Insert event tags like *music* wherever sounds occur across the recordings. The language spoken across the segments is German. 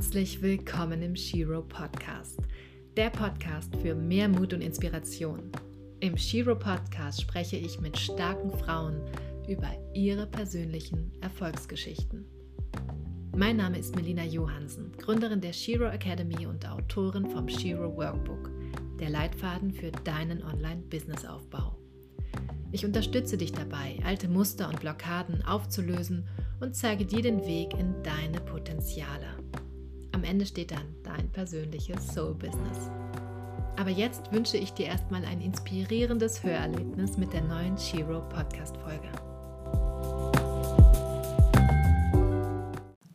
Herzlich willkommen im Shiro Podcast, der Podcast für mehr Mut und Inspiration. Im Shiro Podcast spreche ich mit starken Frauen über ihre persönlichen Erfolgsgeschichten. Mein Name ist Melina Johansen, Gründerin der Shiro Academy und Autorin vom Shiro Workbook, der Leitfaden für deinen Online-Business-Aufbau. Ich unterstütze dich dabei, alte Muster und Blockaden aufzulösen und zeige dir den Weg in deine Potenziale. Am Ende steht dann dein persönliches Soul-Business. Aber jetzt wünsche ich dir erstmal ein inspirierendes Hörerlebnis mit der neuen Shiro Podcast-Folge.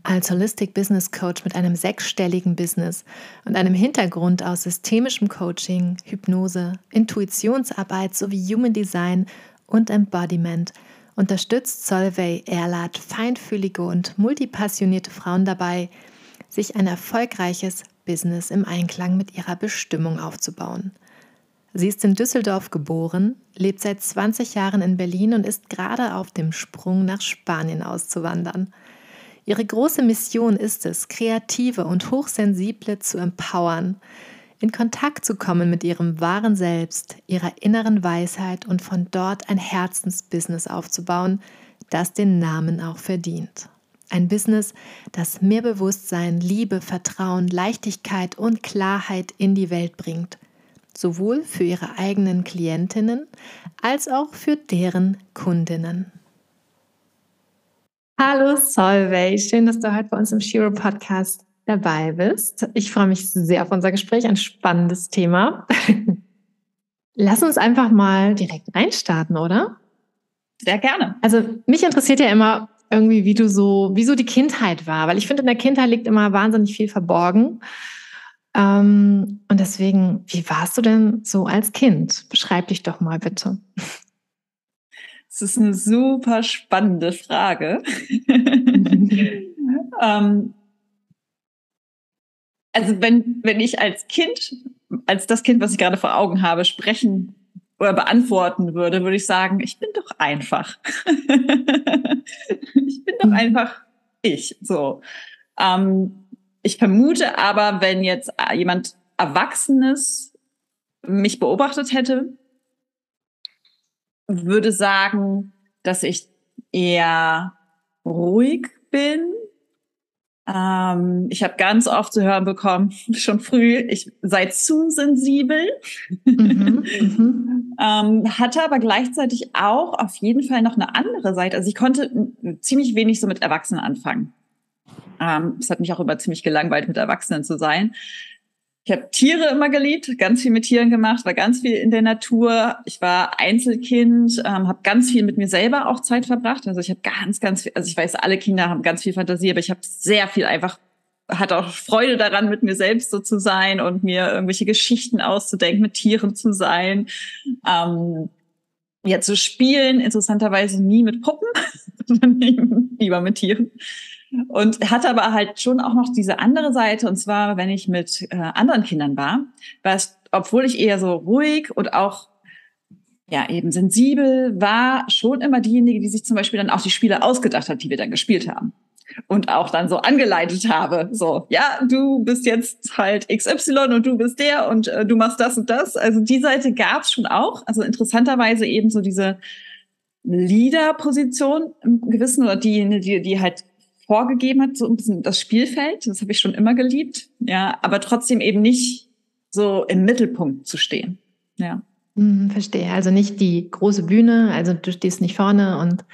Als Holistic Business Coach mit einem sechsstelligen Business und einem Hintergrund aus systemischem Coaching, Hypnose, Intuitionsarbeit sowie Human Design und Embodiment unterstützt Solvay Erlard feinfühlige und multipassionierte Frauen dabei, sich ein erfolgreiches Business im Einklang mit ihrer Bestimmung aufzubauen. Sie ist in Düsseldorf geboren, lebt seit 20 Jahren in Berlin und ist gerade auf dem Sprung nach Spanien auszuwandern. Ihre große Mission ist es, Kreative und Hochsensible zu empowern, in Kontakt zu kommen mit ihrem wahren Selbst, ihrer inneren Weisheit und von dort ein Herzensbusiness aufzubauen, das den Namen auch verdient. Ein Business, das mehr Bewusstsein, Liebe, Vertrauen, Leichtigkeit und Klarheit in die Welt bringt. Sowohl für ihre eigenen Klientinnen als auch für deren Kundinnen. Hallo Solveig, schön, dass du heute bei uns im Shiro Podcast dabei bist. Ich freue mich sehr auf unser Gespräch, ein spannendes Thema. *laughs* Lass uns einfach mal direkt reinstarten, oder? Sehr gerne. Also mich interessiert ja immer irgendwie, wie du so, wie so die Kindheit war, weil ich finde, in der Kindheit liegt immer wahnsinnig viel verborgen. Ähm, und deswegen, wie warst du denn so als Kind? Beschreib dich doch mal bitte. Das ist eine super spannende Frage. *laughs* ähm, also wenn, wenn ich als Kind, als das Kind, was ich gerade vor Augen habe, sprechen oder beantworten würde, würde ich sagen, ich bin doch einfach. *laughs* ich bin doch mhm. einfach ich. So. Ähm, ich vermute aber, wenn jetzt jemand Erwachsenes mich beobachtet hätte, würde sagen, dass ich eher ruhig bin, ähm, ich habe ganz oft zu hören bekommen, *laughs* schon früh, ich sei zu sensibel. Mhm, *laughs* mhm. ähm, hatte aber gleichzeitig auch auf jeden Fall noch eine andere Seite. Also ich konnte ziemlich wenig so mit Erwachsenen anfangen. Ähm, es hat mich auch immer ziemlich gelangweilt, mit Erwachsenen zu sein. Ich habe Tiere immer geliebt, ganz viel mit Tieren gemacht, war ganz viel in der Natur. Ich war Einzelkind, ähm, habe ganz viel mit mir selber auch Zeit verbracht. Also ich habe ganz, ganz viel, also ich weiß, alle Kinder haben ganz viel Fantasie, aber ich habe sehr viel einfach, hatte auch Freude daran, mit mir selbst so zu sein und mir irgendwelche Geschichten auszudenken, mit Tieren zu sein. Ähm, ja, zu spielen, interessanterweise nie mit Puppen, *laughs* lieber mit Tieren. Und hatte aber halt schon auch noch diese andere Seite, und zwar, wenn ich mit äh, anderen Kindern war, es, obwohl ich eher so ruhig und auch ja eben sensibel war, schon immer diejenige, die sich zum Beispiel dann auch die Spiele ausgedacht hat, die wir dann gespielt haben. Und auch dann so angeleitet habe, so, ja, du bist jetzt halt XY und du bist der und äh, du machst das und das. Also die Seite gab es schon auch. Also interessanterweise eben so diese Leader-Position im Gewissen oder die, die, die halt vorgegeben hat, so ein bisschen das Spielfeld. Das habe ich schon immer geliebt. Ja, aber trotzdem eben nicht so im Mittelpunkt zu stehen. Ja. Hm, verstehe. Also nicht die große Bühne, also du stehst nicht vorne und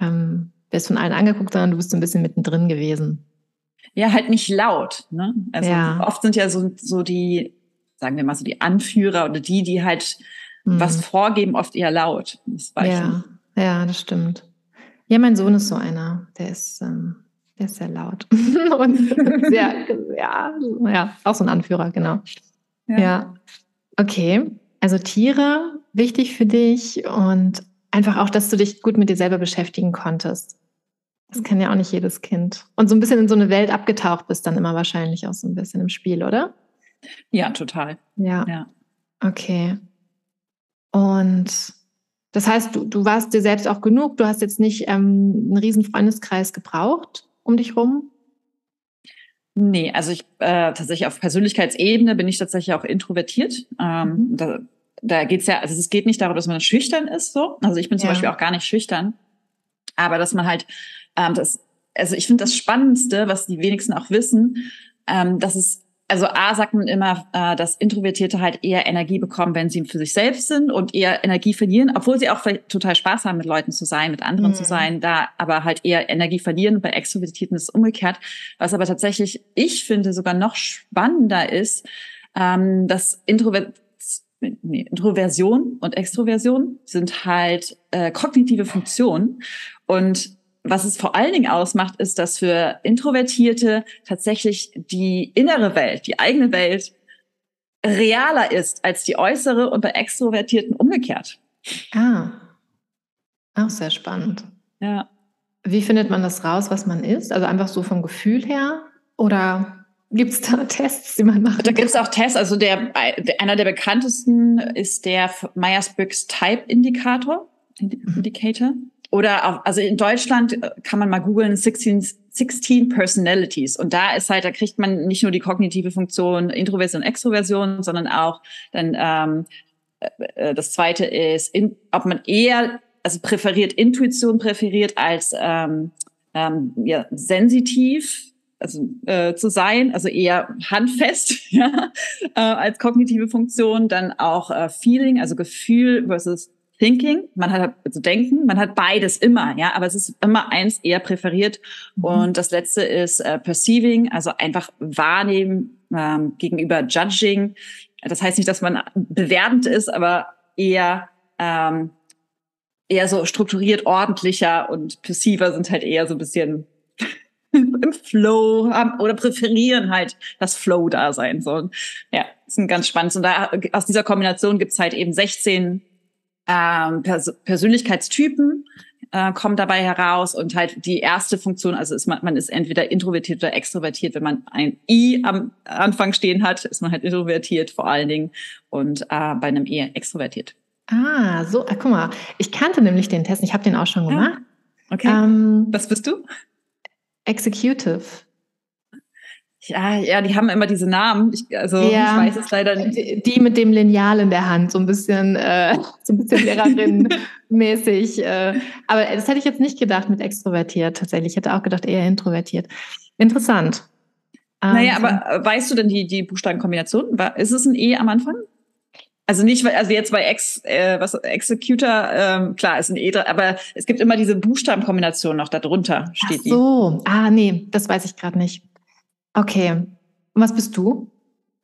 ähm, wirst von allen angeguckt, sondern du bist so ein bisschen mittendrin gewesen. Ja, halt nicht laut. Ne? Also ja. oft sind ja so, so die, sagen wir mal so die Anführer oder die, die halt mhm. was vorgeben, oft eher laut. Das ja. ja, das stimmt. Ja, mein Sohn ist so einer. Der ist ähm, der ist sehr laut. *laughs* und sehr, ja, ja, auch so ein Anführer, genau. Ja. ja. Okay. Also Tiere, wichtig für dich und einfach auch, dass du dich gut mit dir selber beschäftigen konntest. Das kann ja auch nicht jedes Kind. Und so ein bisschen in so eine Welt abgetaucht bist dann immer wahrscheinlich auch so ein bisschen im Spiel, oder? Ja, total. Ja. ja. Okay. Und das heißt, du, du warst dir selbst auch genug. Du hast jetzt nicht ähm, einen riesen Freundeskreis gebraucht, um dich rum? Nee, also ich äh, tatsächlich auf Persönlichkeitsebene bin ich tatsächlich auch introvertiert. Ähm, mhm. Da, da geht's ja, also es geht nicht darum, dass man schüchtern ist, so. Also ich bin zum ja. Beispiel auch gar nicht schüchtern, aber dass man halt ähm, das, also ich finde das Spannendste, was die wenigsten auch wissen, ähm, dass es also A sagt man immer, äh, dass Introvertierte halt eher Energie bekommen, wenn sie für sich selbst sind und eher Energie verlieren, obwohl sie auch total Spaß haben, mit Leuten zu sein, mit anderen mhm. zu sein, da aber halt eher Energie verlieren. Bei Extrovertierten ist es umgekehrt. Was aber tatsächlich, ich finde, sogar noch spannender ist, ähm, dass Introvert Nee, Introversion und Extroversion sind halt äh, kognitive Funktionen und was es vor allen Dingen ausmacht, ist, dass für Introvertierte tatsächlich die innere Welt, die eigene Welt realer ist als die äußere und bei Extrovertierten umgekehrt. Ah, auch sehr spannend. Ja. Wie findet man das raus, was man ist? Also einfach so vom Gefühl her? Oder gibt es da *laughs* Tests, die man macht? Da gibt es auch Tests. Also der, einer der bekanntesten ist der Myers-Briggs Type Indikator. Indicator. Oder auch, also in Deutschland äh, kann man mal googeln 16, 16 Personalities. Und da ist halt, da kriegt man nicht nur die kognitive Funktion Introversion, Extroversion, sondern auch dann ähm, äh, äh, das zweite ist, in, ob man eher, also präferiert Intuition präferiert als ähm, ähm, ja, sensitiv also äh, zu sein, also eher handfest *laughs* ja, äh, als kognitive Funktion, dann auch äh, Feeling, also Gefühl versus Thinking, man hat also Denken, man hat beides immer, ja, aber es ist immer eins eher präferiert. Mhm. Und das letzte ist äh, Perceiving, also einfach wahrnehmen ähm, gegenüber Judging. Das heißt nicht, dass man bewertend ist, aber eher ähm, eher so strukturiert, ordentlicher und Perceiver sind halt eher so ein bisschen *laughs* im Flow haben oder präferieren halt das Flow-Dasein. So, ja, ist ein ganz spannend. Und da aus dieser Kombination gibt's halt eben 16 ähm, Pers Persönlichkeitstypen äh, kommen dabei heraus und halt die erste Funktion, also ist man, man ist entweder introvertiert oder extrovertiert. Wenn man ein I am Anfang stehen hat, ist man halt introvertiert vor allen Dingen und äh, bei einem E extrovertiert. Ah, so, ah, guck mal, ich kannte nämlich den Test, ich habe den auch schon gemacht. Ja. Okay. Ähm, Was bist du? Executive. Ja, ja, die haben immer diese Namen. Ich, also ja, ich weiß es leider nicht. Die, die, mit dem Lineal in der Hand, so ein bisschen, äh, so ein bisschen Lehrerin-mäßig. Äh, aber das hätte ich jetzt nicht gedacht mit extrovertiert tatsächlich. Ich hätte auch gedacht eher introvertiert. Interessant. Naja, ähm, aber äh, weißt du denn die, die Buchstabenkombination? Ist es ein E am Anfang? Also nicht, also jetzt bei Ex, äh, was Executor, ähm, klar, ist ein E, aber es gibt immer diese Buchstabenkombination noch darunter steht Ach so, die. ah nee, das weiß ich gerade nicht. Okay. Und was bist du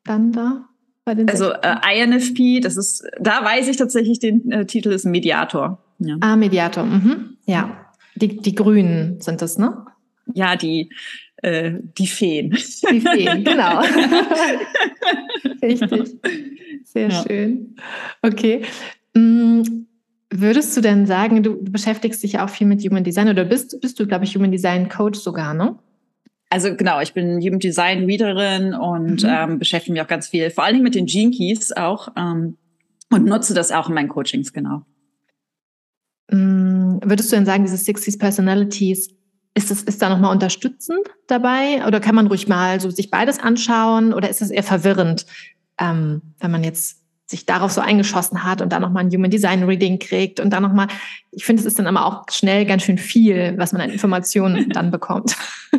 dann da? Bei den also äh, INFP, das ist, da weiß ich tatsächlich, den äh, Titel ist Mediator. Ja. Ah, Mediator, mhm. ja. Die, die Grünen sind das, ne? Ja, die, äh, die Feen. Die Feen, genau. *laughs* Richtig. Sehr ja. schön. Okay. Mm, würdest du denn sagen, du, du beschäftigst dich ja auch viel mit Human Design oder bist, bist du, glaube ich, Human Design Coach sogar, ne? Also genau, ich bin Human Design Readerin und mhm. ähm, beschäftige mich auch ganz viel, vor allen Dingen mit den Gene Keys auch ähm, und nutze das auch in meinen Coachings, genau. Mhm. Würdest du denn sagen, diese 60s Personalities, ist, das, ist da nochmal unterstützend dabei? Oder kann man ruhig mal so sich beides anschauen? Oder ist das eher verwirrend, ähm, wenn man jetzt sich darauf so eingeschossen hat und dann nochmal ein Human Design Reading kriegt und dann nochmal, ich finde, es ist dann aber auch schnell ganz schön viel, was man an Informationen dann bekommt. *laughs*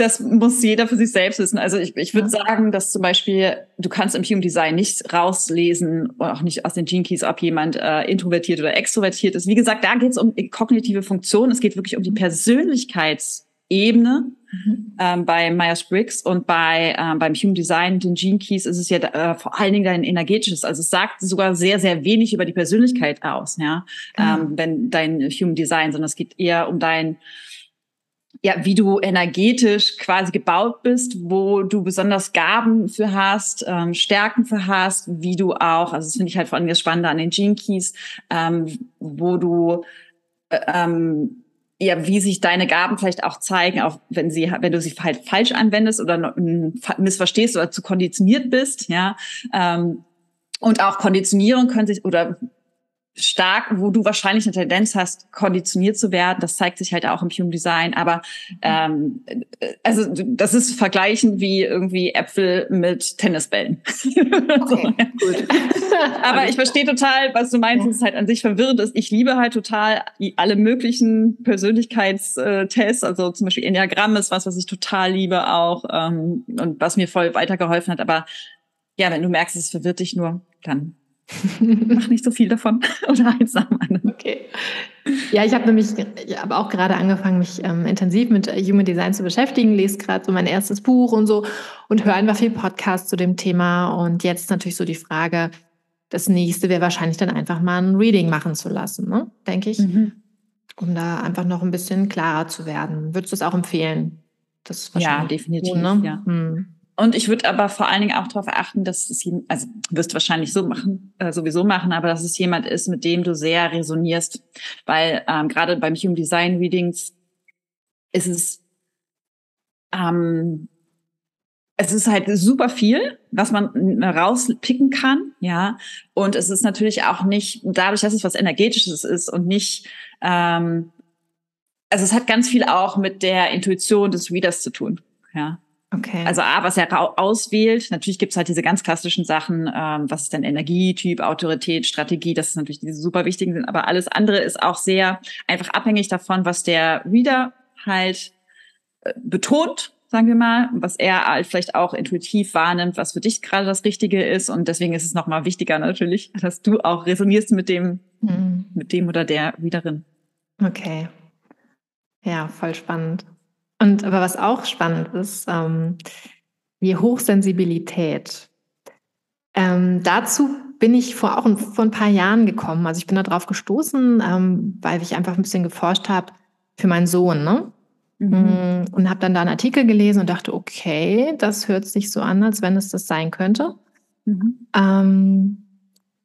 das muss jeder für sich selbst wissen. Also ich, ich würde sagen, dass zum Beispiel, du kannst im Human Design nicht rauslesen, auch nicht aus den Gene Keys, ob jemand äh, introvertiert oder extrovertiert ist. Wie gesagt, da geht es um kognitive Funktion. Es geht wirklich um die Persönlichkeitsebene. Mhm. Ähm, bei Myers-Briggs und bei ähm, beim Human Design, den Gene Keys, ist es ja äh, vor allen Dingen dein energetisches. Also es sagt sogar sehr, sehr wenig über die Persönlichkeit aus, ja, mhm. ähm, wenn dein Human Design, sondern es geht eher um dein ja, wie du energetisch quasi gebaut bist, wo du besonders Gaben für hast, ähm, Stärken für hast, wie du auch, also das finde ich halt vor allem das Spannende an den Gene Keys, ähm, wo du äh, ähm, ja, wie sich deine Gaben vielleicht auch zeigen, auch wenn sie, wenn du sie halt falsch anwendest oder missverstehst oder zu konditioniert bist, ja. Ähm, und auch Konditionierung können sich oder stark, wo du wahrscheinlich eine Tendenz hast, konditioniert zu werden. Das zeigt sich halt auch im Human Design. Aber ähm, also das ist vergleichen wie irgendwie Äpfel mit Tennisbällen. *laughs* Okay, so, gut. *laughs* Aber ich verstehe total, was du meinst, dass es halt an sich verwirrend ist. Ich liebe halt total alle möglichen Persönlichkeitstests. Also zum Beispiel Enneagramm ist was, was ich total liebe auch ähm, und was mir voll weitergeholfen hat. Aber ja, wenn du merkst, es verwirrt dich nur, dann *laughs* Mach nicht so viel davon *laughs* oder eins nach dem anderen. Okay. Ja, ich habe nämlich, ich habe auch gerade angefangen, mich ähm, intensiv mit Human Design zu beschäftigen, lese gerade so mein erstes Buch und so und höre einfach viel Podcasts zu dem Thema. Und jetzt natürlich so die Frage, das nächste wäre wahrscheinlich dann einfach mal ein Reading machen zu lassen, ne? denke ich. Mhm. Um da einfach noch ein bisschen klarer zu werden. Würdest du es auch empfehlen? Das ja, definitiv. Ne? ja. Hm. Und ich würde aber vor allen Dingen auch darauf achten, dass es, also wirst du wahrscheinlich so machen, äh, sowieso machen, aber dass es jemand ist, mit dem du sehr resonierst. Weil ähm, gerade beim Human Design Readings ist es, ähm, es ist halt super viel, was man rauspicken kann, ja. Und es ist natürlich auch nicht, dadurch, dass es was Energetisches ist und nicht, ähm, also es hat ganz viel auch mit der Intuition des Readers zu tun, ja. Okay. Also A, was er auswählt. Natürlich gibt's halt diese ganz klassischen Sachen, ähm, was ist denn Energietyp, Autorität, Strategie, das ist natürlich diese super wichtigen sind, aber alles andere ist auch sehr einfach abhängig davon, was der Reader halt äh, betont, sagen wir mal, was er halt vielleicht auch intuitiv wahrnimmt, was für dich gerade das Richtige ist. Und deswegen ist es nochmal wichtiger natürlich, dass du auch resonierst mit dem, mhm. mit dem oder der Readerin. Okay. Ja, voll spannend. Und aber was auch spannend ist, ähm, die Hochsensibilität. Ähm, dazu bin ich vor auch ein, vor ein paar Jahren gekommen. Also ich bin darauf gestoßen, ähm, weil ich einfach ein bisschen geforscht habe für meinen Sohn. Ne? Mhm. Mm, und habe dann da einen Artikel gelesen und dachte, okay, das hört sich so an, als wenn es das sein könnte. Mhm. Ähm,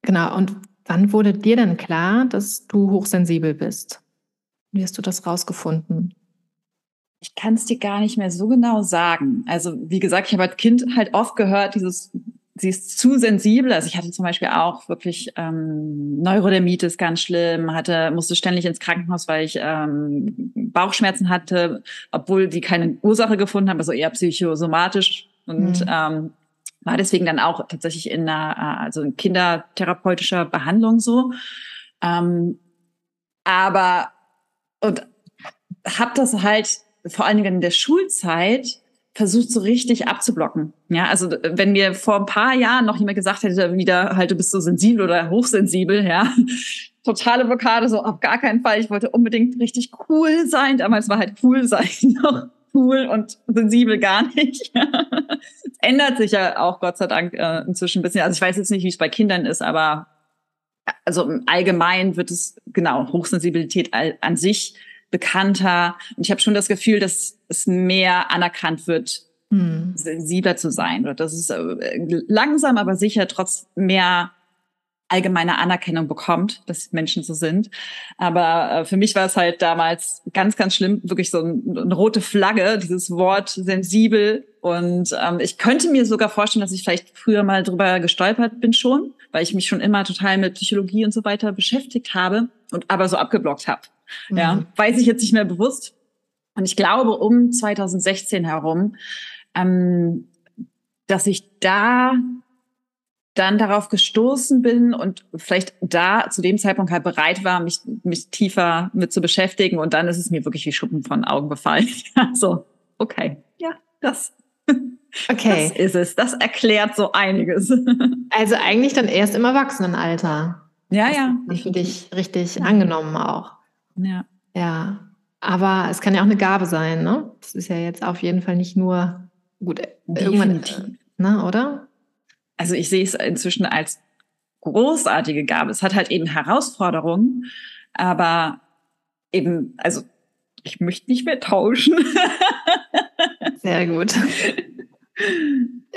genau. Und wann wurde dir denn klar, dass du hochsensibel bist? Wie hast du das rausgefunden? Ich kann es dir gar nicht mehr so genau sagen. Also wie gesagt, ich habe als Kind halt oft gehört, dieses, sie ist zu sensibel. Also ich hatte zum Beispiel auch wirklich ähm, Neurodermitis ganz schlimm, hatte musste ständig ins Krankenhaus, weil ich ähm, Bauchschmerzen hatte, obwohl die keine Ursache gefunden haben, also eher psychosomatisch und mhm. ähm, war deswegen dann auch tatsächlich in einer äh, also in kindertherapeutischer Behandlung so. Ähm, aber und habe das halt vor allen Dingen in der Schulzeit versucht so richtig abzublocken. Ja, also wenn mir vor ein paar Jahren noch jemand gesagt hätte, wieder halt du bist so sensibel oder hochsensibel, ja, *laughs* totale Blockade, so auf gar keinen Fall. Ich wollte unbedingt richtig cool sein. Damals war halt cool sein *laughs* noch cool und sensibel gar nicht. *laughs* Ändert sich ja auch Gott sei Dank äh, inzwischen ein bisschen. Also ich weiß jetzt nicht, wie es bei Kindern ist, aber also allgemein wird es genau Hochsensibilität an sich bekannter. Und ich habe schon das Gefühl, dass es mehr anerkannt wird, hm. sensibler zu sein. Oder dass es äh, langsam, aber sicher trotz mehr allgemeine Anerkennung bekommt, dass Menschen so sind. Aber äh, für mich war es halt damals ganz, ganz schlimm, wirklich so ein, eine rote Flagge, dieses Wort sensibel. Und ähm, ich könnte mir sogar vorstellen, dass ich vielleicht früher mal drüber gestolpert bin schon, weil ich mich schon immer total mit Psychologie und so weiter beschäftigt habe und aber so abgeblockt habe. Mhm. Ja, weiß ich jetzt nicht mehr bewusst. Und ich glaube, um 2016 herum, ähm, dass ich da dann darauf gestoßen bin und vielleicht da zu dem Zeitpunkt halt bereit war, mich, mich tiefer mit zu beschäftigen. Und dann ist es mir wirklich wie Schuppen von Augen gefallen. *laughs* so, okay, ja, das. *laughs* Okay. Das ist es. Das erklärt so einiges. *laughs* Also eigentlich dann erst im Erwachsenenalter. Ja, ja. Das für dich richtig angenommen auch. Ja. Ja. Aber es kann ja auch eine Gabe sein, ne? Das ist ja jetzt auf jeden Fall nicht nur gut, irgendwann, ne, oder? Also ich sehe es inzwischen als großartige Gabe. Es hat halt eben Herausforderungen, aber eben, also ich möchte nicht mehr tauschen. *laughs* Sehr gut.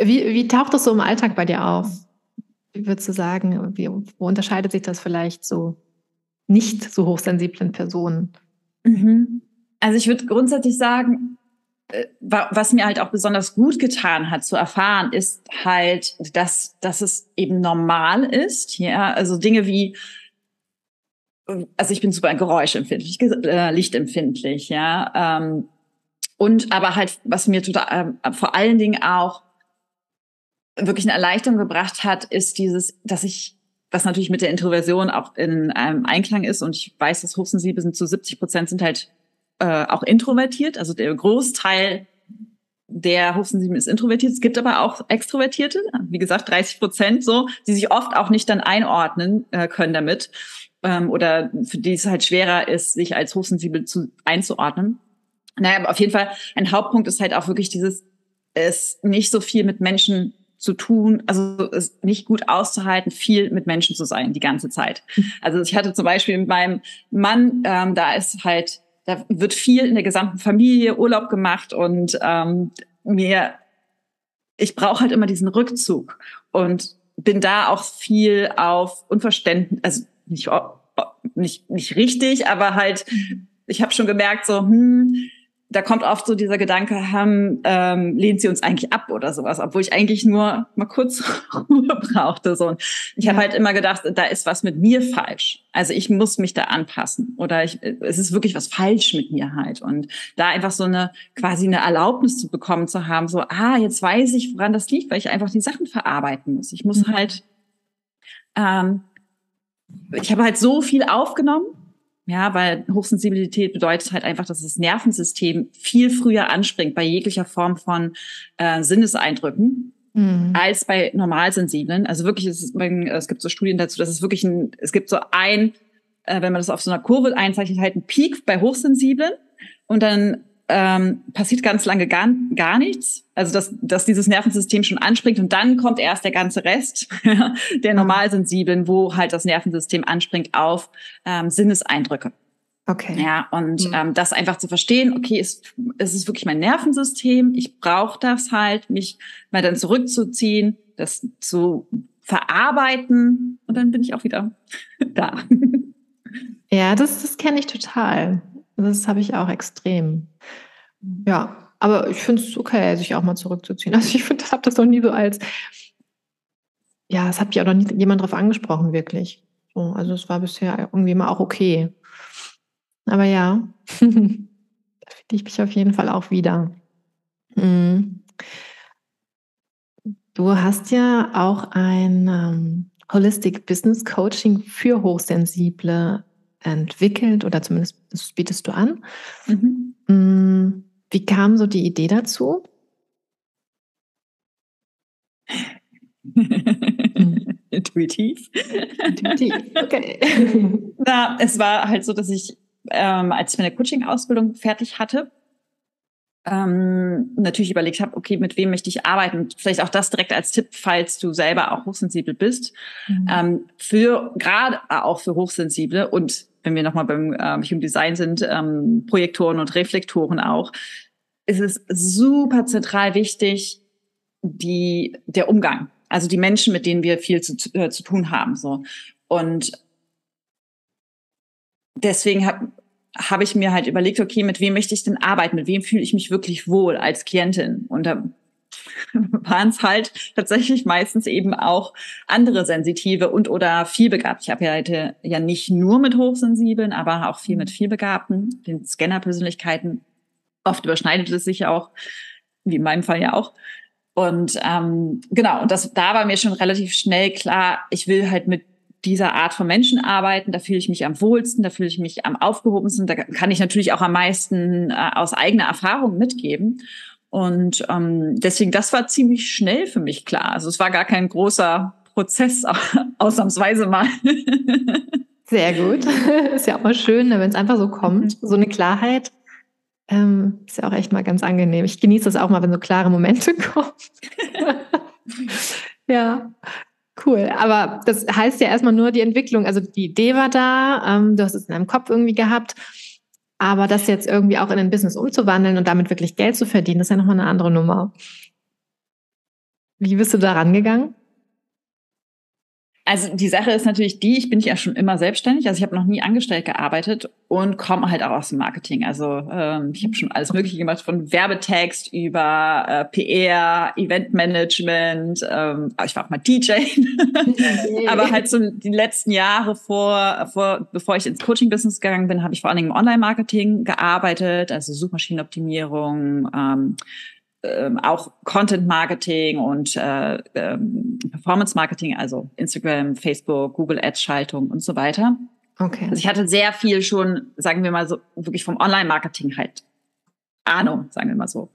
Wie, wie taucht das so im Alltag bei dir auf? Wie würdest du sagen, wie, wo unterscheidet sich das vielleicht so nicht so hochsensiblen Personen? Mhm. Also ich würde grundsätzlich sagen, äh, was mir halt auch besonders gut getan hat zu erfahren, ist halt, dass, dass es eben normal ist. Ja, also Dinge wie also ich bin super geräuschempfindlich, äh, lichtempfindlich, ja. Ähm, und aber halt, was mir total, äh, vor allen Dingen auch wirklich eine Erleichterung gebracht hat, ist dieses, dass ich, was natürlich mit der Introversion auch in einem Einklang ist und ich weiß, dass Hochsensible sind zu 70 Prozent sind halt äh, auch introvertiert, also der Großteil der Hochsensiblen ist introvertiert. Es gibt aber auch Extrovertierte, wie gesagt 30 Prozent so, die sich oft auch nicht dann einordnen äh, können damit ähm, oder für die es halt schwerer ist, sich als hochsensibel zu, einzuordnen. Naja, aber auf jeden Fall ein Hauptpunkt ist halt auch wirklich dieses, es nicht so viel mit Menschen zu tun, also es nicht gut auszuhalten, viel mit Menschen zu sein die ganze Zeit. Also ich hatte zum Beispiel mit meinem Mann, ähm, da ist halt, da wird viel in der gesamten Familie Urlaub gemacht und ähm, mir, ich brauche halt immer diesen Rückzug und bin da auch viel auf Unverständnis, also nicht, nicht, nicht richtig, aber halt, mhm. ich habe schon gemerkt, so, hm, da kommt oft so dieser Gedanke, hm, ähm, lehnt sie uns eigentlich ab oder sowas, obwohl ich eigentlich nur mal kurz *laughs* Ruhe brauchte. So. Und ich ja. habe halt immer gedacht, da ist was mit mir falsch. Also ich muss mich da anpassen oder ich, es ist wirklich was falsch mit mir halt. Und da einfach so eine quasi eine Erlaubnis zu bekommen, zu haben, so, ah, jetzt weiß ich, woran das liegt, weil ich einfach die Sachen verarbeiten muss. Ich muss mhm. halt ähm, ich habe halt so viel aufgenommen, ja, weil Hochsensibilität bedeutet halt einfach, dass das Nervensystem viel früher anspringt bei jeglicher Form von äh, Sinneseindrücken. Mhm. als bei Normalsensiblen. Also wirklich, es, ist, es gibt so Studien dazu, dass es wirklich ein, es gibt so ein, äh, wenn man das auf so einer Kurve einzeichnet, halt ein Peak bei Hochsensiblen und dann ähm, passiert ganz lange gar, gar nichts. Also dass, dass dieses Nervensystem schon anspringt und dann kommt erst der ganze Rest *laughs* der Normalsensiblen, wo halt das Nervensystem anspringt auf ähm, Sinneseindrücke. Okay. Ja, und mhm. ähm, das einfach zu verstehen, okay, es, es ist wirklich mein Nervensystem, ich brauche das halt, mich mal dann zurückzuziehen, das zu verarbeiten und dann bin ich auch wieder *laughs* da. Ja, das, das kenne ich total. Das habe ich auch extrem. Ja, aber ich finde es okay, sich auch mal zurückzuziehen. *laughs* Also ich finde, habe das noch nie so als, ja, es hat mich auch noch nie jemand drauf angesprochen, wirklich. So, also es war bisher irgendwie mal auch okay. Aber ja, *laughs* da finde ich mich auf jeden Fall auch wieder. Mhm. Du hast ja auch ein ähm, Holistic Business Coaching für Hochsensible entwickelt oder zumindest das bietest du an. Mhm. Wie kam so die Idee dazu? *laughs* Intuitiv. Intuitiv, okay. *laughs* Na, es war halt so, dass ich, ähm, als ich meine Coaching-Ausbildung fertig hatte, ähm, natürlich überlegt habe, okay, mit wem möchte ich arbeiten? Vielleicht auch das direkt als Tipp, falls du selber auch hochsensibel bist. Mhm. Ähm, für gerade auch für Hochsensible und wenn wir nochmal beim ähm, Human Design sind, ähm, Projektoren und Reflektoren auch, ist es super zentral wichtig, die, der Umgang. Also die Menschen, mit denen wir viel zu, äh, zu tun haben. So. Und deswegen habe hab ich mir halt überlegt, okay, mit wem möchte ich denn arbeiten? Mit wem fühle ich mich wirklich wohl als Klientin? Und da *laughs* waren es halt tatsächlich meistens eben auch andere Sensitive und oder vielbegabt. Ich habe ja heute ja nicht nur mit Hochsensiblen, aber auch viel mit vielbegabten, den Scanner-Persönlichkeiten. Oft überschneidet es sich auch, wie in meinem Fall ja auch. Und ähm, genau, und das da war mir schon relativ schnell klar, ich will halt mit dieser Art von Menschen arbeiten, da fühle ich mich am wohlsten, da fühle ich mich am aufgehobensten, da kann ich natürlich auch am meisten äh, aus eigener Erfahrung mitgeben. Und ähm, deswegen, das war ziemlich schnell für mich klar. Also es war gar kein großer Prozess, *laughs* ausnahmsweise mal. Sehr gut. *laughs* Ist ja auch mal schön, ne, wenn es einfach so kommt. Mhm. So eine Klarheit ähm, ist ja auch echt mal ganz angenehm. Ich genieße das auch mal, wenn so klare Momente *laughs* kommen. ja, cool. Aber das heißt ja erstmal nur die Entwicklung. Also die Idee war da, ähm, du hast es in deinem Kopf irgendwie gehabt. Aber das jetzt irgendwie auch in ein Business umzuwandeln und damit wirklich Geld zu verdienen, ist ja nochmal eine andere Nummer. Wie bist du da rangegangen? Also die Sache ist natürlich die, ich bin ja schon immer selbstständig, also ich habe noch nie angestellt gearbeitet und komme halt auch aus dem Marketing. Also ähm, ich habe schon alles Mögliche gemacht, von Werbetext über äh, PR, Eventmanagement, ähm, ich war auch mal DJ, *laughs* aber halt so die letzten Jahre vor, vor bevor ich ins Coaching-Business gegangen bin, habe ich vor allen Dingen im Online-Marketing gearbeitet, also Suchmaschinenoptimierung, ähm, ähm, auch Content Marketing und äh, ähm, Performance Marketing, also Instagram, Facebook, Google Ads Schaltung und so weiter. Okay. Also ich hatte sehr viel schon, sagen wir mal so, wirklich vom Online Marketing halt Ahnung, sagen wir mal so.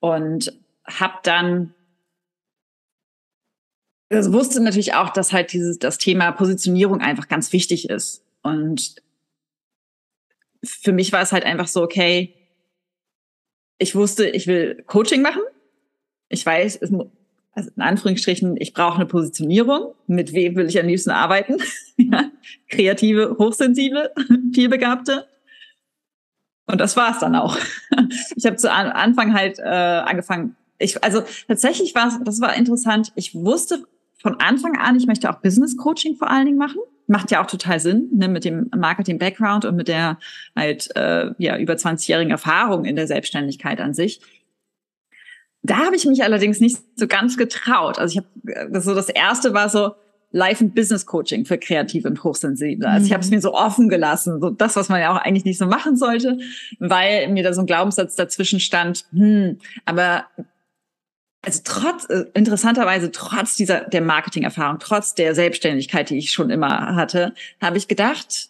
Und habe dann also wusste natürlich auch, dass halt dieses das Thema Positionierung einfach ganz wichtig ist. Und für mich war es halt einfach so, okay, ich wusste, ich will Coaching machen. Ich weiß, es, also in Anführungsstrichen, ich brauche eine Positionierung. Mit wem will ich am liebsten arbeiten? *laughs* kreative, hochsensible, *laughs* vielbegabte. Und das war es dann auch. *laughs* ich habe zu Anfang halt äh, angefangen. Ich, also tatsächlich war es, das war interessant. Ich wusste von Anfang an, ich möchte auch Business Coaching vor allen Dingen machen macht ja auch total Sinn, ne, mit dem Marketing-Background und mit der halt äh, ja über 20-jährigen Erfahrung in der Selbstständigkeit an sich. Da habe ich mich allerdings nicht so ganz getraut. Also ich habe das so das erste war so Life and Business Coaching für Kreative und Hochsensible. Also ich habe es mhm. mir so offen gelassen, so das, was man ja auch eigentlich nicht so machen sollte, weil mir da so ein Glaubenssatz dazwischen stand. Hm, aber also trotz, äh, interessanterweise, trotz dieser, der Marketingerfahrung, trotz der Selbstständigkeit, die ich schon immer hatte, habe ich gedacht,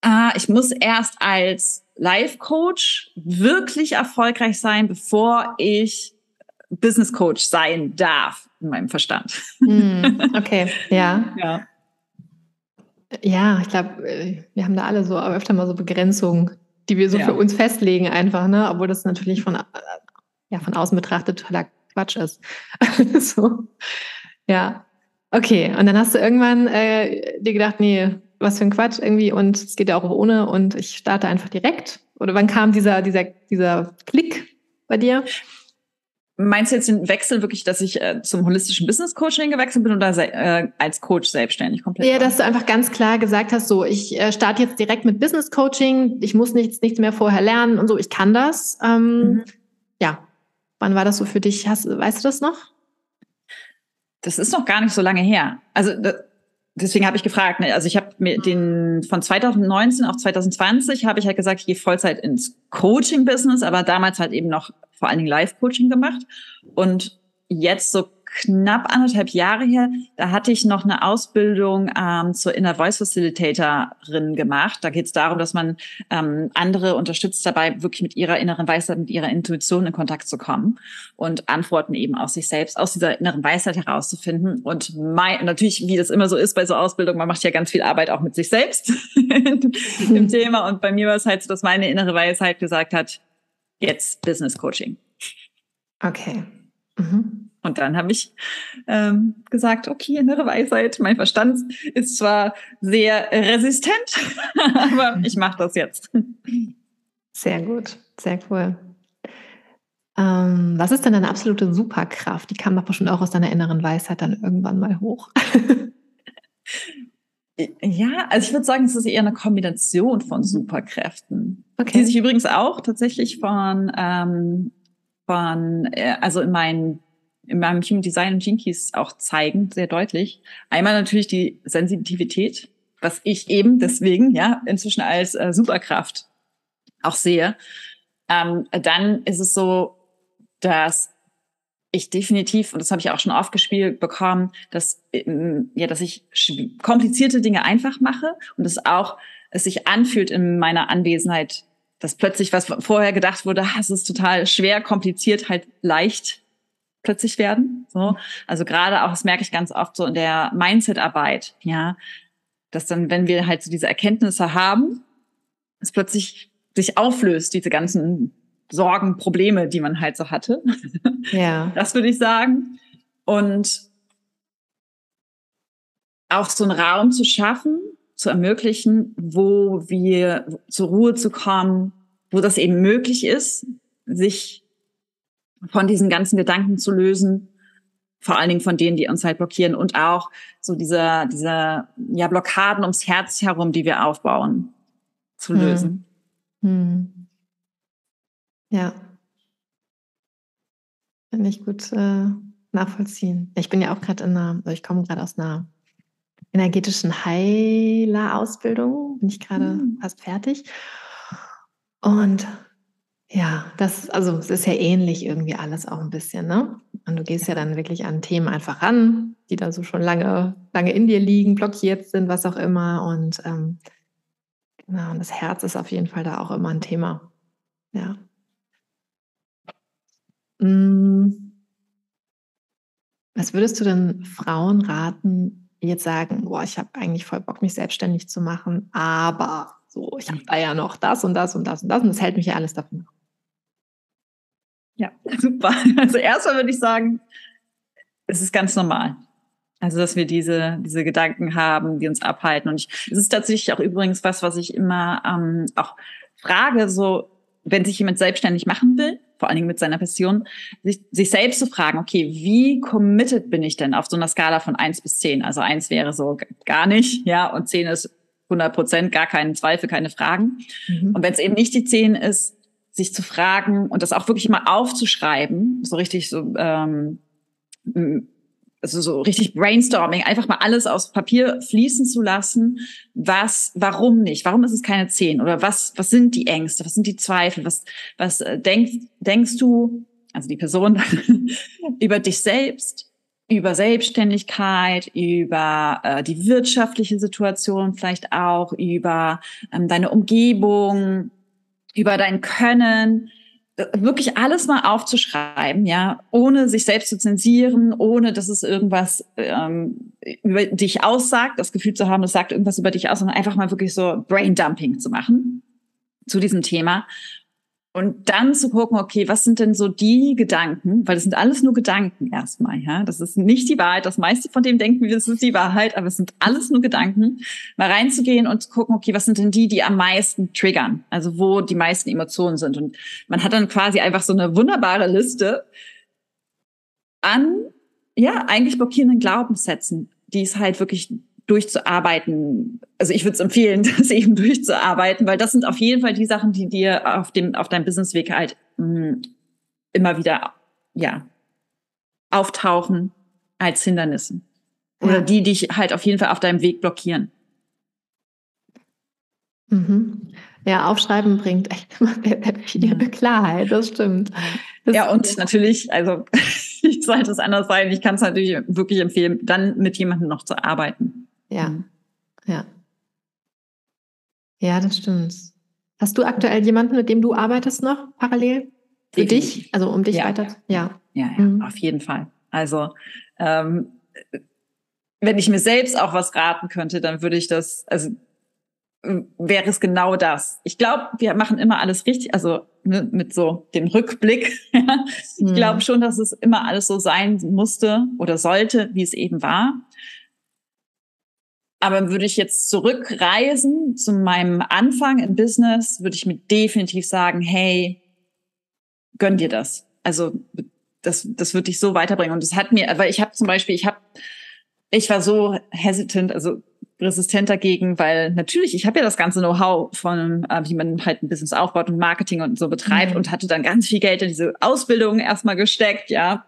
ah, ich muss erst als Life Coach wirklich erfolgreich sein, bevor ich Business Coach sein darf, in meinem Verstand. Mm, *laughs* okay, ja. ja. Ja, ich glaube, äh, wir haben da alle so öfter mal so Begrenzungen, die wir so ja. für uns festlegen einfach, ne? Obwohl das natürlich von, äh, ja, von außen betrachtet totaler Quatsch ist. *laughs* so. Ja. Okay, und dann hast du irgendwann äh, dir gedacht, nee, was für ein Quatsch irgendwie und es geht ja auch ohne und ich starte einfach direkt. Oder wann kam dieser, dieser, dieser Klick bei dir? Meinst du jetzt den Wechsel wirklich, dass ich äh, zum holistischen Business Coaching gewechselt bin oder äh, als Coach selbstständig komplett? Ja, dass du einfach ganz klar gesagt hast, so ich äh, starte jetzt direkt mit Business Coaching, ich muss nichts, nichts mehr vorher lernen und so, ich kann das. Ähm, mhm. Ja, Wann war das so für dich? Hast, weißt du das noch? Das ist noch gar nicht so lange her. Also deswegen habe ich gefragt. Ne? Also ich habe mir den von 2019 auf 2020 habe ich halt gesagt, ich gehe Vollzeit ins Coaching-Business, aber damals halt eben noch vor allen Dingen Live-Coaching gemacht. Und jetzt so knapp anderthalb Jahre her, da hatte ich noch eine Ausbildung ähm, zur Inner Voice Facilitatorin gemacht. Da geht es darum, dass man ähm, andere unterstützt dabei, wirklich mit ihrer inneren Weisheit, mit ihrer Intuition in Kontakt zu kommen und Antworten eben aus sich selbst, aus dieser inneren Weisheit herauszufinden. Und mein, natürlich, wie das immer so ist bei so Ausbildung, man macht ja ganz viel Arbeit auch mit sich selbst *laughs* im Thema. Und bei mir war es halt so, dass meine innere Weisheit gesagt hat, jetzt Business Coaching. Okay. Mhm. Und dann habe ich ähm, gesagt, okay, innere Weisheit, mein Verstand ist zwar sehr resistent, *laughs* aber ich mache das jetzt. Sehr gut, sehr cool. Ähm, was ist denn deine absolute Superkraft? Die kam doch bestimmt auch aus deiner inneren Weisheit dann irgendwann mal hoch. *laughs* ja, also ich würde sagen, es ist eher eine Kombination von Superkräften, okay. die sich übrigens auch tatsächlich von, ähm, von äh, also in meinen in meinem Human Design und Jinkies auch zeigen, sehr deutlich. Einmal natürlich die Sensitivität, was ich eben deswegen ja inzwischen als äh, Superkraft auch sehe. Ähm, dann ist es so, dass ich definitiv, und das habe ich auch schon oft gespielt bekommen, dass, ähm, ja, dass ich komplizierte Dinge einfach mache und es auch es sich anfühlt in meiner Anwesenheit, dass plötzlich was vorher gedacht wurde, ah, es ist total schwer, kompliziert, halt leicht plötzlich werden. So, also gerade auch, das merke ich ganz oft so in der Mindset-Arbeit, ja, dass dann, wenn wir halt so diese Erkenntnisse haben, es plötzlich sich auflöst, diese ganzen Sorgen, Probleme, die man halt so hatte. Ja. *laughs* Das würde ich sagen. Und auch so einen Raum zu schaffen, zu ermöglichen, wo wir zur Ruhe zu kommen, wo das eben möglich ist, sich von diesen ganzen Gedanken zu lösen vor allen Dingen von denen, die uns halt blockieren und auch so diese, diese ja, Blockaden ums Herz herum, die wir aufbauen, zu hm. lösen. Hm. Ja. Kann ich gut äh, nachvollziehen. Ich bin ja auch gerade in einer, ich komme gerade aus einer energetischen Heiler-Ausbildung, bin ich gerade hm. fast fertig. Und ja, das, also es ist ja ähnlich irgendwie alles auch ein bisschen, ne? Und du gehst ja dann wirklich an Themen einfach ran, die da so schon lange, lange in dir liegen, blockiert sind, was auch immer. Und ähm, genau, und das Herz ist auf jeden Fall da auch immer ein Thema. Ja. Hm. Was würdest du denn Frauen raten, die jetzt sagen, boah, ich habe eigentlich voll Bock, mich selbstständig zu machen, aber so, ich habe da ja noch das und das und das und das und das hält mich ja alles davon ab. Ja, *laughs* super. Also erstmal würde ich sagen, es ist ganz normal. Also, dass wir diese, diese Gedanken haben, die uns abhalten. Und ich, es ist tatsächlich auch übrigens was, was ich immer ähm, auch frage, so, wenn sich jemand selbstständig machen will, vor allen Dingen mit seiner Passion, sich, sich selbst zu fragen, okay, wie committed bin ich denn auf so einer Skala von eins bis zehn? Also eins wäre so gar nicht, ja, und zehn ist 100 Prozent, gar keinen Zweifel, keine Fragen. Mhm. Und wenn es eben nicht die zehn ist, sich zu fragen und das auch wirklich mal aufzuschreiben, so richtig so, ähm, also so richtig Brainstorming, einfach mal alles aus Papier fließen zu lassen. Was, warum nicht? Warum ist es keine zehn? Oder was, was sind die Ängste? Was sind die Zweifel? Was, was äh, denkst, denkst du, also die Person, *laughs* über dich selbst? über Selbstständigkeit, über äh, die wirtschaftliche Situation vielleicht auch, über ähm, deine Umgebung, über dein Können, äh, wirklich alles mal aufzuschreiben, ja, ohne sich selbst zu zensieren, ohne dass es irgendwas ähm, über dich aussagt, das Gefühl zu haben, es sagt irgendwas über dich aus, sondern einfach mal wirklich so Braindumping zu machen zu diesem Thema und dann zu gucken, okay, was sind denn so die Gedanken, weil das sind alles nur Gedanken erstmal, ja. Das ist nicht die Wahrheit. Das meiste von dem denken wir, das ist die Wahrheit, aber es sind alles nur Gedanken. Mal reinzugehen und zu gucken, okay, was sind denn die, die am meisten triggern? Also wo die meisten Emotionen sind. Und man hat dann quasi einfach so eine wunderbare Liste an, ja, eigentlich blockierenden Glaubenssätzen, die es halt wirklich durchzuarbeiten. Also ich würde es empfehlen, *laughs* das eben durchzuarbeiten, weil das sind auf jeden Fall die Sachen, die dir auf dem auf deinem Businessweg halt mh, mm, immer wieder ja auftauchen als Hindernisse oder ja. die dich halt auf jeden Fall auf deinem Weg blockieren. Mhm. Ja, aufschreiben bringt echt *laughs* immer sehr, sehr viel mhm. Klarheit, das stimmt. Das ja, und natürlich, also *laughs* ich sollte es anders sein, ich kann es natürlich wirklich empfehlen, dann mit jemandem noch zu arbeiten. Ja, mhm. ja. Ja, das stimmt. Hast du aktuell jemanden, mit dem du arbeitest noch parallel? Für Definitiv. dich? Also um dich ja, weiter? Ja, ja, ja, mhm. auf jeden Fall. Also ähm, wenn ich mir selbst auch was raten könnte, dann würde ich das, also wäre es genau das. Ich glaube, wir machen immer alles richtig, also ne, mit so dem Rückblick. *laughs* ich mhm. glaube schon, dass es immer alles so sein musste oder sollte, wie es eben war. Aber würde ich jetzt zurückreisen zu meinem Anfang im Business, würde ich mir definitiv sagen, hey, gönn dir das. Also das, das würde dich so weiterbringen. Und das hat mir, weil ich habe zum Beispiel, ich habe, ich war so hesitant, also resistent dagegen, weil natürlich, ich habe ja das ganze Know-how von, äh, wie man halt ein Business aufbaut und Marketing und so betreibt mhm. und hatte dann ganz viel Geld in diese Ausbildung erstmal gesteckt, ja.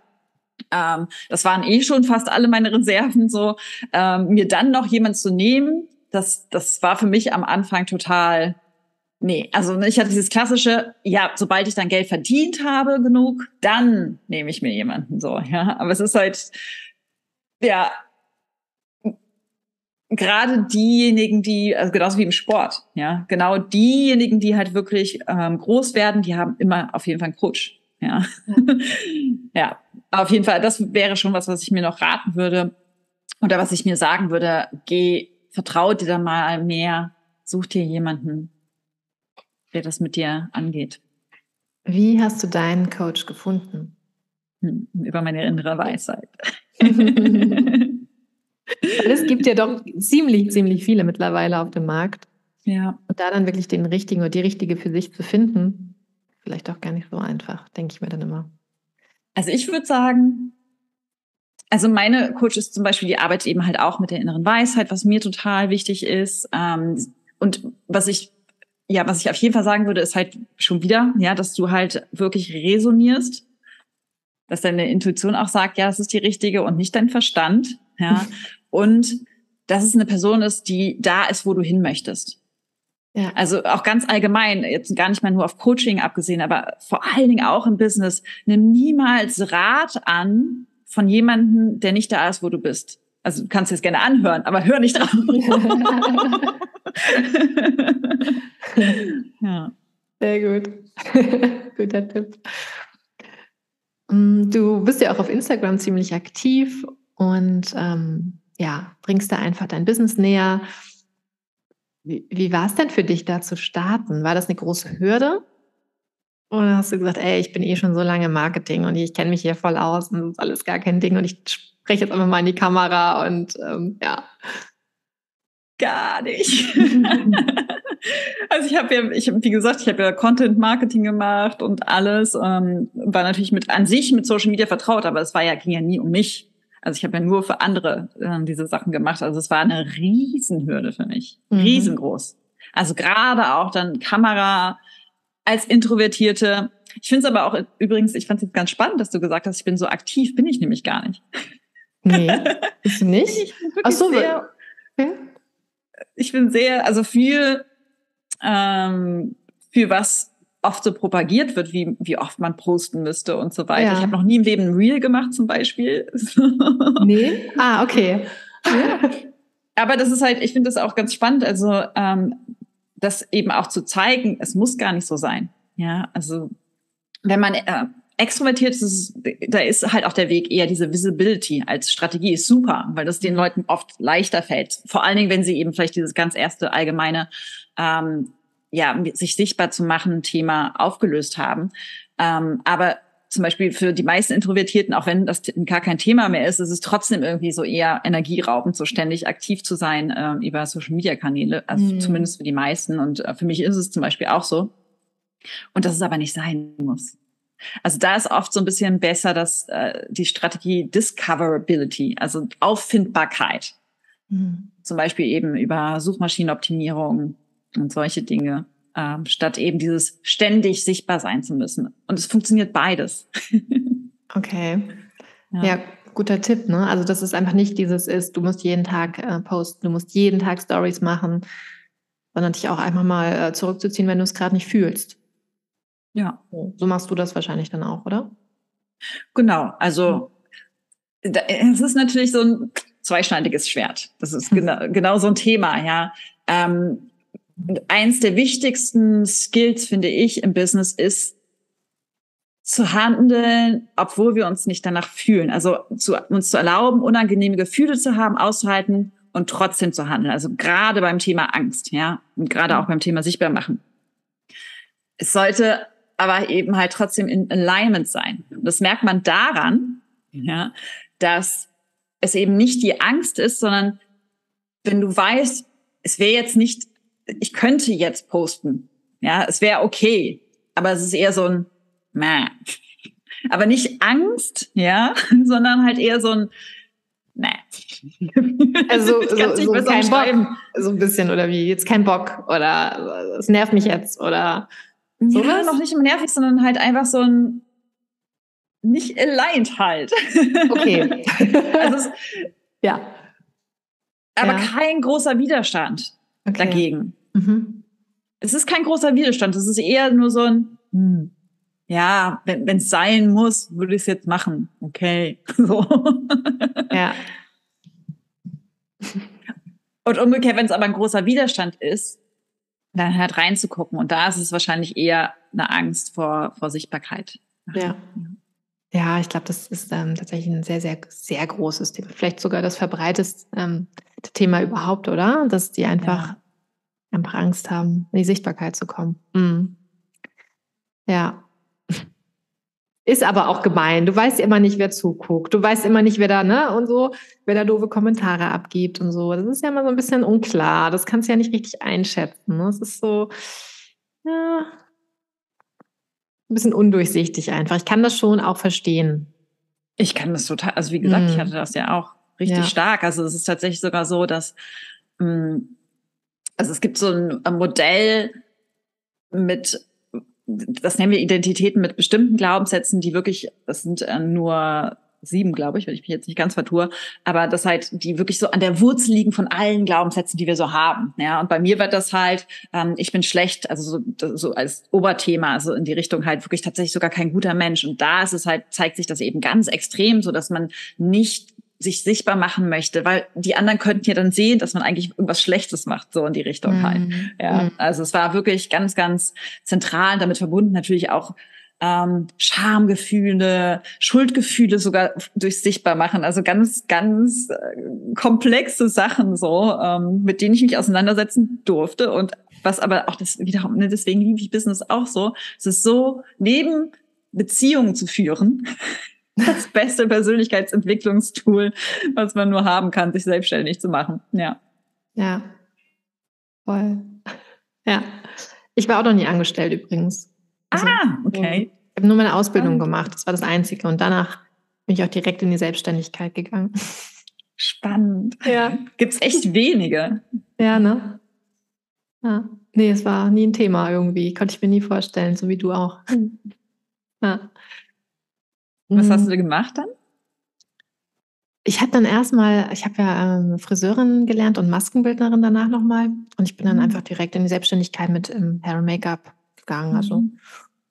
Ähm, das waren eh schon fast alle meine Reserven so. Ähm, mir dann noch jemand zu nehmen, das, das war für mich am Anfang total, nee, also ich hatte dieses klassische, ja, sobald ich dann Geld verdient habe genug, dann nehme ich mir jemanden so, ja. Aber es ist halt, ja, gerade diejenigen, die, also genauso wie im Sport, ja, genau diejenigen, die halt wirklich ähm, groß werden, die haben immer auf jeden Fall einen Coach. Ja. ja, *laughs* auf jeden Fall, das wäre schon was, was ich mir noch raten würde. Oder was ich mir sagen würde, geh, vertrau dir da mal mehr, such dir jemanden, der das mit dir angeht. Wie hast du deinen Coach gefunden? Hm, über meine innere Weisheit. *laughs* es gibt ja doch ziemlich, ziemlich viele mittlerweile auf dem Markt. Ja. Und da dann wirklich den richtigen oder die richtige für sich zu finden, vielleicht auch gar nicht so einfach, denke ich mir dann immer. Also ich würde sagen, also meine Coaches zum Beispiel, die arbeitet eben halt auch mit der inneren Weisheit, was mir total wichtig ist. Ähm, und was ich, ja, was ich auf jeden Fall sagen würde, ist halt schon wieder, ja, dass du halt wirklich resonierst, dass deine Intuition auch sagt, ja, das ist die richtige und nicht dein Verstand, ja. *laughs* und dass es eine Person ist, die da ist, wo du hin möchtest. Ja. Also auch ganz allgemein, jetzt gar nicht mal nur auf Coaching abgesehen, aber vor allen Dingen auch im Business, nimm niemals Rat an, von jemandem, der nicht da ist, wo du bist. Also du kannst es gerne anhören, aber hör nicht drauf. *laughs* ja. Sehr gut. *laughs* Guter Tipp. Mm, du bist ja auch auf Instagram ziemlich aktiv und ähm, ja, bringst da einfach dein Business näher. Wie, wie war es denn für dich, da zu starten? War das eine große Hürde? Oder hast du gesagt, ey, ich bin eh schon so lange Marketing und ich kenne mich hier voll aus und das ist alles gar kein Ding und ich spreche jetzt einfach mal in die Kamera und ähm, ja. Gar nicht. *laughs* also ich habe ja, ich habe wie gesagt, ich habe ja Content Marketing gemacht und alles, ähm, war natürlich mit an sich mit Social Media vertraut, aber es war ja ging ja nie um mich. Also ich habe ja nur für andere äh, diese Sachen gemacht. Also es war eine Riesenhürde für mich, mhm. riesengroß. Also gerade auch dann Kamera, als Introvertierte. Ich finde es aber auch übrigens, ich fand es jetzt ganz spannend, dass du gesagt hast, ich bin so aktiv, bin ich nämlich gar nicht. Nee, *laughs* bist du nicht? Ich bin Ach so, sehr, okay. ich bin sehr, also viel, ähm, für was oft so propagiert wird, wie, wie oft man posten müsste und so weiter. Ja. Ich habe noch nie im Leben ein Reel gemacht zum Beispiel. *laughs* nee? Ah, okay. Ja. *laughs* Aber das ist halt, ich finde das auch ganz spannend. Also ähm, das eben auch zu zeigen, es muss gar nicht so sein. Ja, also wenn man äh, extrovertiert ist, da ist halt auch der Weg eher diese Visibility als Strategie ist super, weil das den Leuten oft leichter fällt. Vor allen Dingen, wenn sie eben vielleicht dieses ganz erste allgemeine, ähm, ja, sich sichtbar zu machen Thema aufgelöst haben. Ähm, aber zum Beispiel für die meisten Introvertierten, auch wenn das gar kein Thema mehr ist, ist es trotzdem irgendwie so eher energieraubend, so ständig aktiv zu sein äh, über Social Media Kanäle, also mhm. zumindest für die meisten. Und äh, für mich ist es zum Beispiel auch so. Und dass es aber nicht sein muss. Also da ist oft so ein bisschen besser, dass äh, die Strategie Discoverability, also Auffindbarkeit, mhm. zum Beispiel eben über Suchmaschinenoptimierung und solche Dinge ähm, statt eben dieses ständig sichtbar sein zu müssen. Und es funktioniert beides. *laughs* okay. Ja. ja. guter Tipp, ne? Also, dass es einfach nicht dieses ist, du musst jeden Tag äh, posten, du musst jeden Tag Stories machen, sondern dich auch einfach mal äh, zurückzuziehen, wenn du es gerade nicht fühlst. Ja. So machst du das wahrscheinlich dann auch, oder? Genau. Also, hm. es ist natürlich so ein zweischneidiges Schwert. Das ist *laughs* genau, genau so ein Thema, ja. Ähm, eins der wichtigsten Skills, finde ich, im Business ist, zu handeln, obwohl wir uns nicht danach fühlen. Also zu, uns zu erlauben, unangenehme Gefühle zu haben, auszuhalten und trotzdem zu handeln. Also gerade beim Thema Angst, ja, und gerade auch beim Thema sichtbar machen. Es sollte aber eben halt trotzdem in Alignment sein. Und das merkt man daran, ja, dass es eben nicht die Angst ist, sondern wenn du weißt, es wäre jetzt nicht ich könnte jetzt posten. Ja, es wäre okay. Aber es ist eher so ein, Mäh. aber nicht Angst, ja, *laughs* sondern halt eher so ein, Nee. Also *laughs* so, so kein Bock, so ein bisschen oder wie jetzt kein Bock oder es nervt mich jetzt oder so ja, noch nicht immer nervig, sondern halt einfach so ein nicht aligned halt. Okay. *laughs* also es, ja. Aber ja. kein großer Widerstand okay. dagegen. Mhm. Es ist kein großer Widerstand, es ist eher nur so ein, hm, ja, wenn es sein muss, würde ich es jetzt machen. Okay. *laughs* So. Ja. Und umgekehrt, wenn es aber ein großer Widerstand ist, dann halt reinzugucken. Und da ist es wahrscheinlich eher eine Angst vor, vor Sichtbarkeit. Ja. Ja, ich glaube, das ist ähm, tatsächlich ein sehr, sehr, sehr großes Thema. Vielleicht sogar das verbreiteste ähm, Thema überhaupt, oder? Dass die einfach einfach Angst haben, in die Sichtbarkeit zu kommen. Mhm. Ja. Ist aber auch gemein. Du weißt immer nicht, wer zuguckt. Du weißt immer nicht, wer da, ne, und so, wer da doofe Kommentare abgibt und so. Das ist ja immer so ein bisschen unklar. Das kannst du ja nicht richtig einschätzen. Ne? Das ist so, ja, ein bisschen undurchsichtig einfach. Ich kann das schon auch verstehen. Ich kann das total, also wie gesagt, mm. ich mhm. hatte das ja auch richtig ja. stark. Also es ist tatsächlich sogar so, dass mh, mm, also es gibt so ein Modell mit das nennen wir Identitäten mit bestimmten Glaubenssätzen, die wirklich, das sind äh, nur sieben, glaube ich, wenn ich mich jetzt nicht ganz vertue, aber das halt, die wirklich so an der Wurzel liegen von allen Glaubenssätzen, die wir so haben. Ja, und bei mir wird das halt, ähm, ich bin schlecht, also so, so als Oberthema, also in die Richtung halt wirklich tatsächlich sogar kein guter Mensch. Und da ist es halt, zeigt sich das eben ganz extrem, so dass man nicht sich sichtbar machen möchte, weil die anderen könnten ja dann sehen, dass man eigentlich irgendwas Schlechtes macht, so in die Richtung mhm. halt. Ja, mhm. also es war wirklich ganz, ganz zentral, damit verbunden natürlich auch ähm, Schamgefühle, Schuldgefühle sogar durch sichtbar machen. Also ganz, ganz äh, komplexe Sachen so, ähm, mit denen ich mich auseinandersetzen durfte. Und was aber auch das wiederum, ne, deswegen liebe ich Business auch so. Es ist so, neben Beziehungen zu führen, das beste Persönlichkeitsentwicklungstool, was man nur haben kann, sich selbstständig zu machen. Ja. Ja. Voll. Ja. Ich war auch noch nie angestellt übrigens. Also, ah, okay. Ich habe nur meine Ausbildung ah. gemacht. Das war das Einzige. Und danach bin ich auch direkt in die Selbstständigkeit gegangen. Spannend. Ja. Gibt es echt wenige. Ja, ne? Ja. Nee, es war nie ein Thema irgendwie. Konnte ich mir nie vorstellen, so wie du auch. Ja. Was hast du mhm. gemacht dann? Ich habe dann erstmal, ich habe ja ähm, Friseurin gelernt und Maskenbildnerin danach nochmal. Und ich bin dann mhm. einfach direkt in die Selbstständigkeit mit ähm, Hair und Make-up gegangen. Also mhm.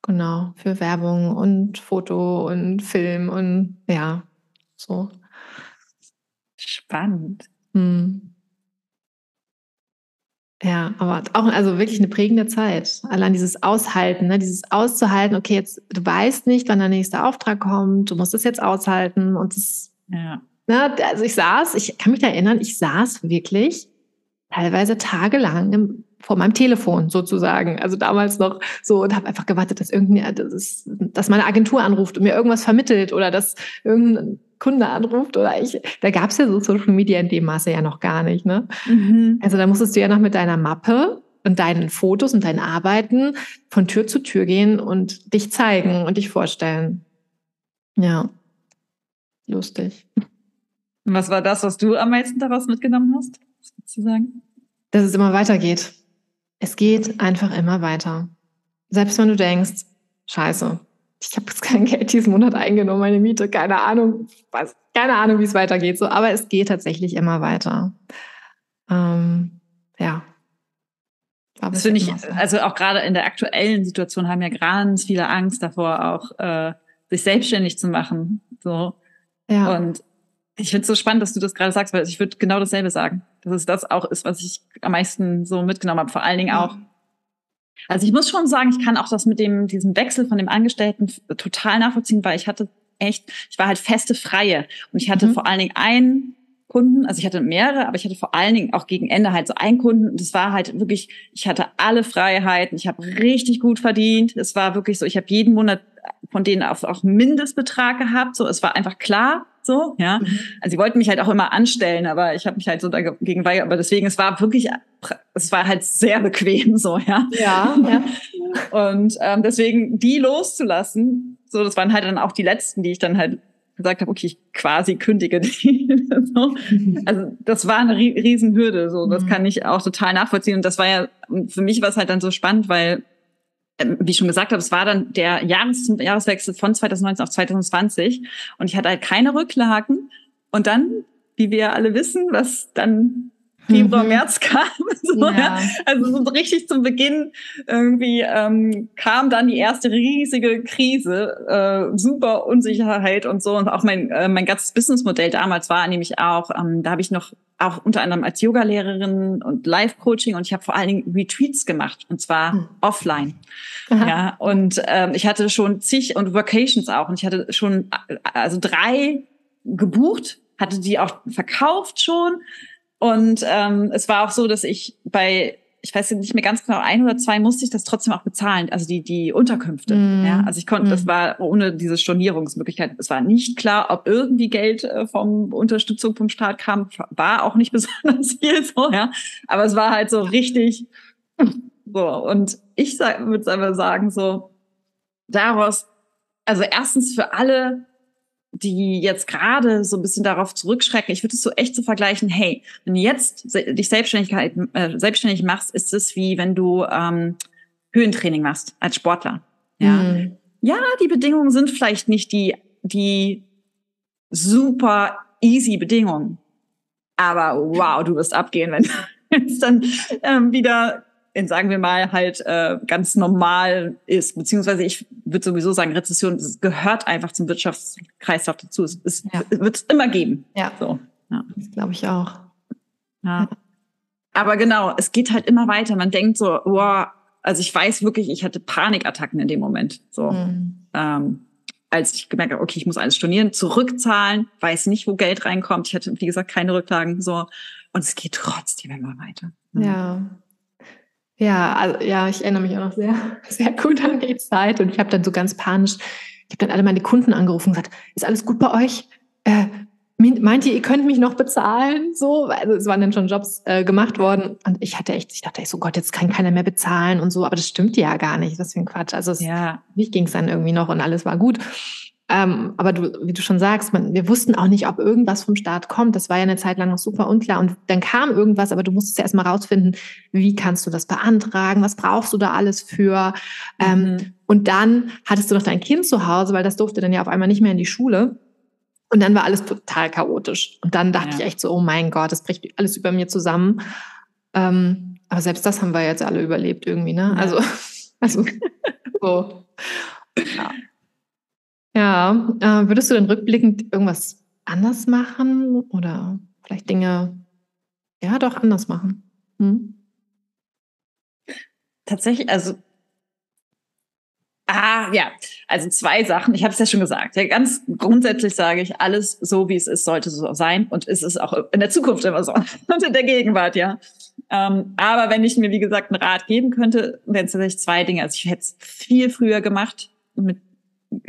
genau, für Werbung und Foto und Film und ja, so. Spannend. Mhm. Ja, aber auch also wirklich eine prägende Zeit. Allein dieses Aushalten, ne? dieses auszuhalten, okay, jetzt du weißt nicht, wann der nächste Auftrag kommt, du musst es jetzt aushalten und das, ja. ne? also ich saß, ich kann mich da erinnern, ich saß wirklich teilweise tagelang im, vor meinem Telefon sozusagen, also damals noch so und habe einfach gewartet, dass irgendeine, dass, dass meine Agentur anruft und mir irgendwas vermittelt oder dass irgendein Kunde anruft oder ich, da gab es ja so Social Media in dem Maße ja noch gar nicht. Ne? Mhm. Also da musstest du ja noch mit deiner Mappe und deinen Fotos und deinen Arbeiten von Tür zu Tür gehen und dich zeigen und dich vorstellen. Ja, lustig. Was war das, was du am meisten daraus mitgenommen hast? Was würdest du sagen? Dass es immer weitergeht. Es geht einfach immer weiter. Selbst wenn du denkst, scheiße, ich habe jetzt kein Geld diesen Monat eingenommen, meine Miete, keine Ahnung, was, keine Ahnung, wie es weitergeht. So, aber es geht tatsächlich immer weiter. Ähm, ja. Das finde ich, so. also auch gerade in der aktuellen Situation haben ja ganz viele Angst davor, auch äh, sich selbstständig zu machen. So. Ja. Und ich finde es so spannend, dass du das gerade sagst, weil ich würde genau dasselbe sagen. Dass es das auch ist, was ich am meisten so mitgenommen habe. Vor allen Dingen auch, also ich muss schon sagen, ich kann auch das mit dem, diesem Wechsel von dem Angestellten total nachvollziehen, weil ich hatte echt, ich war halt feste Freie. Und ich hatte mhm. vor allen Dingen einen Kunden, also ich hatte mehrere, aber ich hatte vor allen Dingen auch gegen Ende halt so einen Kunden. Und das war halt wirklich, ich hatte alle Freiheiten, ich habe richtig gut verdient, es war wirklich so, ich habe jeden Monat von denen auch, auch Mindestbetrag gehabt, so es war einfach klar, so, ja. Mhm. Also sie wollten mich halt auch immer anstellen, aber ich habe mich halt so dagegen weigert. Aber deswegen, es war wirklich, es war halt sehr bequem, so, ja. Ja, *laughs* ja. Und ähm, deswegen die loszulassen, so, das waren halt dann auch die letzten, die ich dann halt gesagt habe, okay, ich quasi kündige die. *laughs* so. Also das war eine Riesenhürde, so das mhm. kann ich auch total nachvollziehen. Und das war ja für mich war es halt dann so spannend, weil wie ich schon gesagt habe, es war dann der Jahres Jahreswechsel von 2019 auf 2020 und ich hatte halt keine Rücklagen. Und dann, wie wir alle wissen, was dann Februar, mhm. März kam. *laughs* So, ja. Also so richtig zum Beginn irgendwie ähm, kam dann die erste riesige Krise, äh, super Unsicherheit und so. Und auch mein, äh, mein ganzes Businessmodell damals war nämlich auch, ähm, da habe ich noch auch unter anderem als Yoga-Lehrerin und Live-Coaching und ich habe vor allen Dingen Retreats gemacht und zwar mhm. offline. Aha. Ja, und ähm, ich hatte schon zig und Vacations auch und ich hatte schon äh, also drei gebucht, hatte die auch verkauft schon und ähm, es war auch so, dass ich bei, ich weiß nicht mehr ganz genau, ein oder zwei musste ich das trotzdem auch bezahlen, also die, die Unterkünfte. Mm. Ja, also ich konnte, mm. das war ohne diese Stornierungsmöglichkeit. Es war nicht klar, ob irgendwie Geld äh, vom Unterstützung vom Staat kam, war auch nicht *laughs* besonders viel so, ja. Aber es war halt so richtig so. Und ich würde einfach sagen, so, daraus, also erstens für alle die jetzt gerade so ein bisschen darauf zurückschrecken, ich würde es so echt so vergleichen, hey, wenn du jetzt dich Selbstständigkeit, äh, selbstständig machst, ist es wie wenn du ähm, Höhentraining machst als Sportler. Ja. Mhm. ja, die Bedingungen sind vielleicht nicht die, die super easy Bedingungen. Aber wow, du wirst abgehen, wenn *laughs* es dann ähm, wieder in, sagen wir mal, halt äh, ganz normal ist. Beziehungsweise ich würde sowieso sagen, Rezession gehört einfach zum Wirtschaftskreislauf dazu. Es, es ja. wird es immer geben. Ja, so, ja. das glaube ich auch. Ja. Aber genau, es geht halt immer weiter. Man denkt so, wow, also ich weiß wirklich, ich hatte Panikattacken in dem Moment. So, mhm. ähm, als ich gemerkt habe, okay, ich muss alles stornieren, zurückzahlen, weiß nicht, wo Geld reinkommt. Ich hatte, wie gesagt, keine Rücklagen. So, und es geht trotzdem immer weiter. Ja, ja, also, ja, ich erinnere mich auch noch sehr, *laughs* sehr gut an die Zeit. Und ich habe dann so ganz panisch, ich habe dann alle meine Kunden angerufen und gesagt, ist alles gut bei euch? Äh, meint ihr, ihr könnt mich noch bezahlen? So, also es waren dann schon Jobs äh, gemacht worden. Und ich hatte echt, ich dachte echt so, Gott, jetzt kann keiner mehr bezahlen und so. Aber das stimmt ja gar nicht. Das ist ein Quatsch. Also es, ja. mich ging es dann irgendwie noch und alles war gut. Ähm, aber du, wie du schon sagst, man, wir wussten auch nicht, ob irgendwas vom Staat kommt. Das war ja eine Zeit lang noch super unklar. Und dann kam irgendwas, aber du musstest ja erstmal rausfinden, wie kannst du das beantragen? Was brauchst du da alles für? Ähm, mhm. und dann hattest du noch dein Kind zu Hause, weil das durfte dann ja auf einmal nicht mehr in die Schule. Und dann war alles total chaotisch. Und dann dachte ja. ich echt so, oh mein Gott, das bricht alles über mir zusammen. Ähm, aber selbst das haben wir jetzt alle überlebt irgendwie, ne? Ja. Also, *laughs* also so. Ja. Ja, äh, würdest du denn rückblickend irgendwas anders machen oder vielleicht Dinge, ja, doch anders machen? Hm? Tatsächlich, also Ah, ja. Also zwei Sachen. Ich habe es ja schon gesagt. Ja, ganz grundsätzlich sage ich, alles so wie es ist, sollte so sein. Und es ist auch in der Zukunft immer so. *laughs* Und in der Gegenwart, ja. Ähm, aber wenn ich mir, wie gesagt, einen Rat geben könnte, wären es tatsächlich zwei Dinge. Also ich hätte es viel früher gemacht mit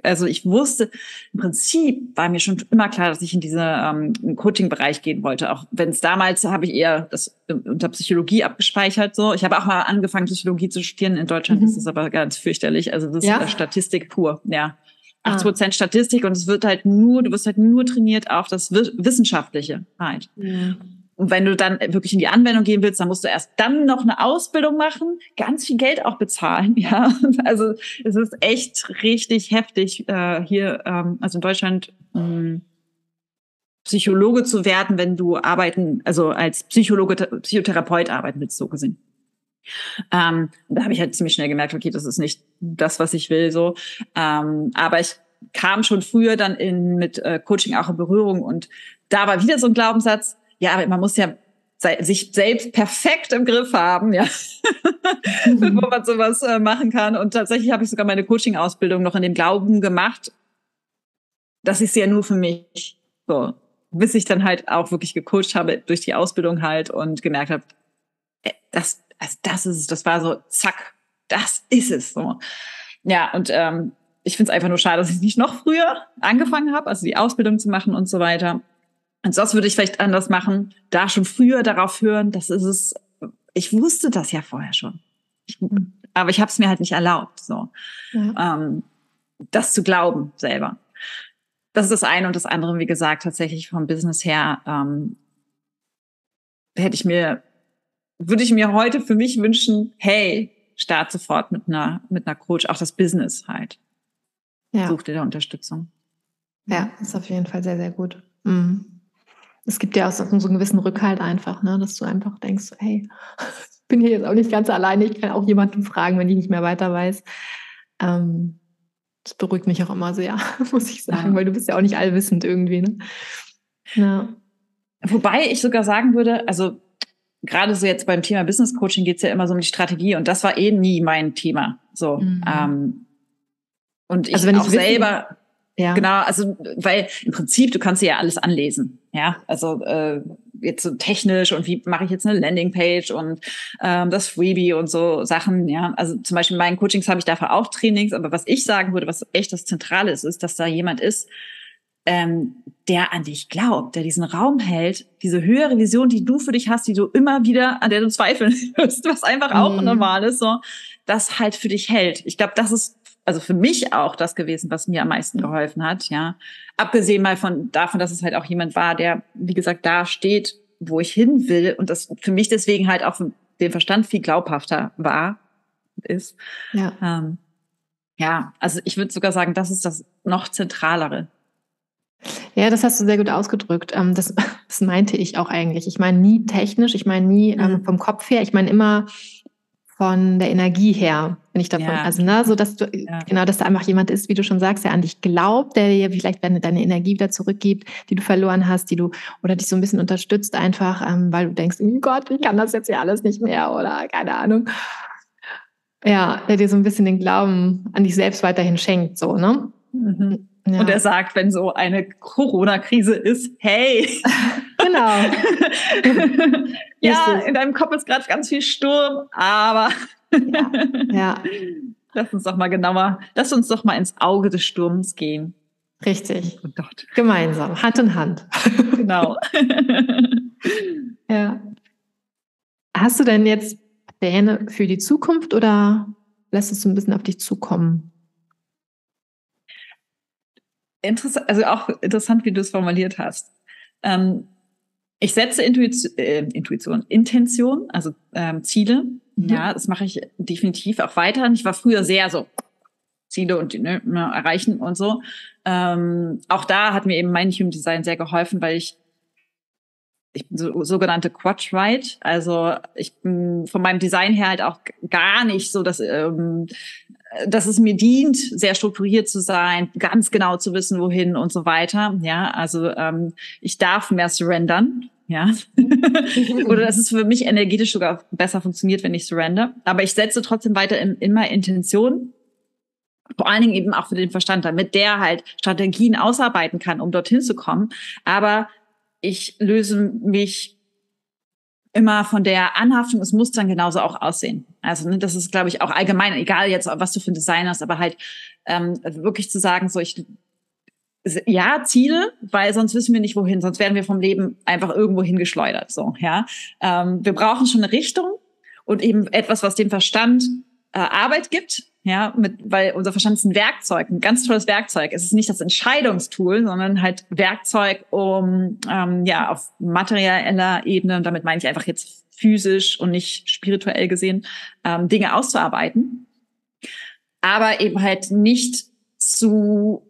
also ich wusste, im Prinzip war mir schon immer klar, dass ich in diesen ähm, Coaching-Bereich gehen wollte. Auch wenn es damals habe ich eher das unter Psychologie abgespeichert. So, ich habe auch mal angefangen Psychologie zu studieren. In Deutschland mhm. ist es aber ganz fürchterlich. Also das ja? ist Statistik pur. Ja, 80 Prozent ah. Statistik und es wird halt nur, du wirst halt nur trainiert auf das Wissenschaftliche halt. Ja. Und wenn du dann wirklich in die Anwendung gehen willst, dann musst du erst dann noch eine Ausbildung machen, ganz viel Geld auch bezahlen. *laughs* Ja, also es ist echt richtig heftig äh, hier, ähm, also in Deutschland. Ähm, Psychologe zu werden, wenn du arbeiten, also als Psychologe, Psychotherapeut arbeiten willst, so gesehen. Ähm, da habe ich halt ziemlich schnell gemerkt, okay, das ist nicht das, was ich will, so. Ähm, aber ich kam schon früher dann in, mit äh, Coaching auch in Berührung und da war wieder so ein Glaubenssatz, ja, aber man muss ja sich selbst perfekt im Griff haben, ja, *laughs* bevor man sowas äh, machen kann. Und tatsächlich habe ich sogar meine Coaching-Ausbildung noch in dem Glauben gemacht, dass ich sie ja nur für mich so, bis ich dann halt auch wirklich gecoacht habe durch die Ausbildung halt und gemerkt habe, äh, das, also das ist es, das war so, zack, das ist es so. Ja, und ähm, ich finde es einfach nur schade, dass ich nicht noch früher angefangen habe, also die Ausbildung zu machen und so weiter. Und sonst würde ich vielleicht anders machen, da schon früher darauf hören, das ist es. Ich wusste das ja vorher schon. Ich, aber ich habe es mir halt nicht erlaubt, so ja. ähm, das zu glauben selber. Das ist das eine und das andere, wie gesagt, tatsächlich vom Business her ähm, hätte ich mir, würde ich mir heute für mich wünschen, hey, start sofort mit einer mit einer Coach, auch das Business halt. Ja. Such dir da Unterstützung. Ja, ist auf jeden Fall sehr, sehr gut. Mhm es gibt ja auch so, so einen gewissen Rückhalt einfach, ne? dass du einfach denkst, hey, ich *laughs* bin hier jetzt auch nicht ganz alleine, ich kann auch jemanden fragen, wenn ich nicht mehr weiter weiß. Ähm, das beruhigt mich auch immer sehr, *laughs* muss ich sagen, ja. weil du bist ja auch nicht allwissend irgendwie. Ne? Ja. Wobei ich sogar sagen würde, also gerade so jetzt beim Thema Business Coaching geht es ja immer so um die Strategie und das war eh nie mein Thema. So. Mhm. Ähm, und ich, also wenn ich auch selber ja. Genau, also weil im Prinzip, du kannst dir ja alles anlesen. Ja, also äh, jetzt so technisch und wie mache ich jetzt eine Landingpage und ähm, das Freebie und so Sachen. Ja, also zum Beispiel in meinen Coachings habe ich dafür auch Trainings, aber was ich sagen würde, was echt das Zentrale ist, ist, dass da jemand ist, ähm, der an dich glaubt, der diesen Raum hält, diese höhere Vision, die du für dich hast, die du immer wieder, an der du zweifeln *laughs* wirst, was einfach auch mhm. normal ist, so, das halt für dich hält. Ich glaube, das ist also für mich auch das gewesen, was mir am meisten geholfen hat, ja. Abgesehen mal von davon, dass es halt auch jemand war, der, wie gesagt, da steht, wo ich hin will und das für mich deswegen halt auch den Verstand viel glaubhafter war, ist. Ja. Ähm, ja, also ich würde sogar sagen, das ist das noch zentralere. Ja, das hast du sehr gut ausgedrückt. Ähm, das, *laughs* das meinte ich auch eigentlich. Ich meine nie technisch, ich meine nie ähm, mhm. vom Kopf her, ich meine immer von der Energie her, wenn ich davon, ja. also ne, so dass du ja. genau, dass da einfach jemand ist, wie du schon sagst, der an dich glaubt, der dir vielleicht deine, deine Energie wieder zurückgibt, die du verloren hast, die du oder dich so ein bisschen unterstützt einfach, ähm, weil du denkst, oh Gott, ich kann das jetzt ja alles nicht mehr oder keine Ahnung. Ja, der dir so ein bisschen den Glauben an dich selbst weiterhin schenkt, so ne. Mhm. Ja. Und er sagt, wenn so eine Corona-Krise ist, hey. *laughs* Genau. *laughs* ja, in deinem Kopf ist gerade ganz viel Sturm, aber ja. ja. *laughs* Lass uns doch mal genauer, lass uns doch mal ins Auge des Sturms gehen. Richtig. Oh Gemeinsam, Hand in Hand. *laughs* Genau. ja. Hast du denn jetzt Pläne für die Zukunft oder lässt es so ein bisschen auf dich zukommen? interessant, also auch interessant, wie du es formuliert hast. Ähm, ich setze Intuition, äh, Intuition Intention, also ähm, Ziele. Mhm. Ja, das mache ich definitiv auch weiter. Ich war früher sehr so Ziele und ne, ne, erreichen und so. Ähm, auch da hat mir eben mein Human Design sehr geholfen, weil ich ich bin so sogenannte Quatsch Ride. Also ich bin von meinem Design her halt auch gar nicht so, dass ähm, dass es mir dient, sehr strukturiert zu sein, ganz genau zu wissen, wohin und so weiter. Ja, also ähm, ich darf mehr surrendern. Ja, *laughs* oder dass es für mich energetisch sogar besser funktioniert, wenn ich surrender. Aber ich setze trotzdem weiter in, immer Intention vor allen Dingen eben auch für den Verstand, damit der halt Strategien ausarbeiten kann, um dorthin zu kommen. Aber ich löse mich immer von der Anhaftung, es muss dann genauso auch aussehen. Also ne, das ist, glaube ich, auch allgemein, egal jetzt, was du für ein Design hast, aber halt ähm, wirklich zu sagen, so ich ja, Ziele, weil sonst wissen wir nicht wohin, sonst werden wir vom Leben einfach irgendwo hingeschleudert. So, ja. Ähm, wir brauchen schon eine Richtung und eben etwas, was dem Verstand äh, Arbeit gibt, ja, mit, weil unser Verstand ist ein Werkzeug, ein ganz tolles Werkzeug. Es ist nicht das Entscheidungstool, sondern halt Werkzeug, um ähm, ja auf materieller Ebene, und damit meine ich einfach jetzt physisch und nicht spirituell gesehen, ähm, Dinge auszuarbeiten. Aber eben halt nicht zu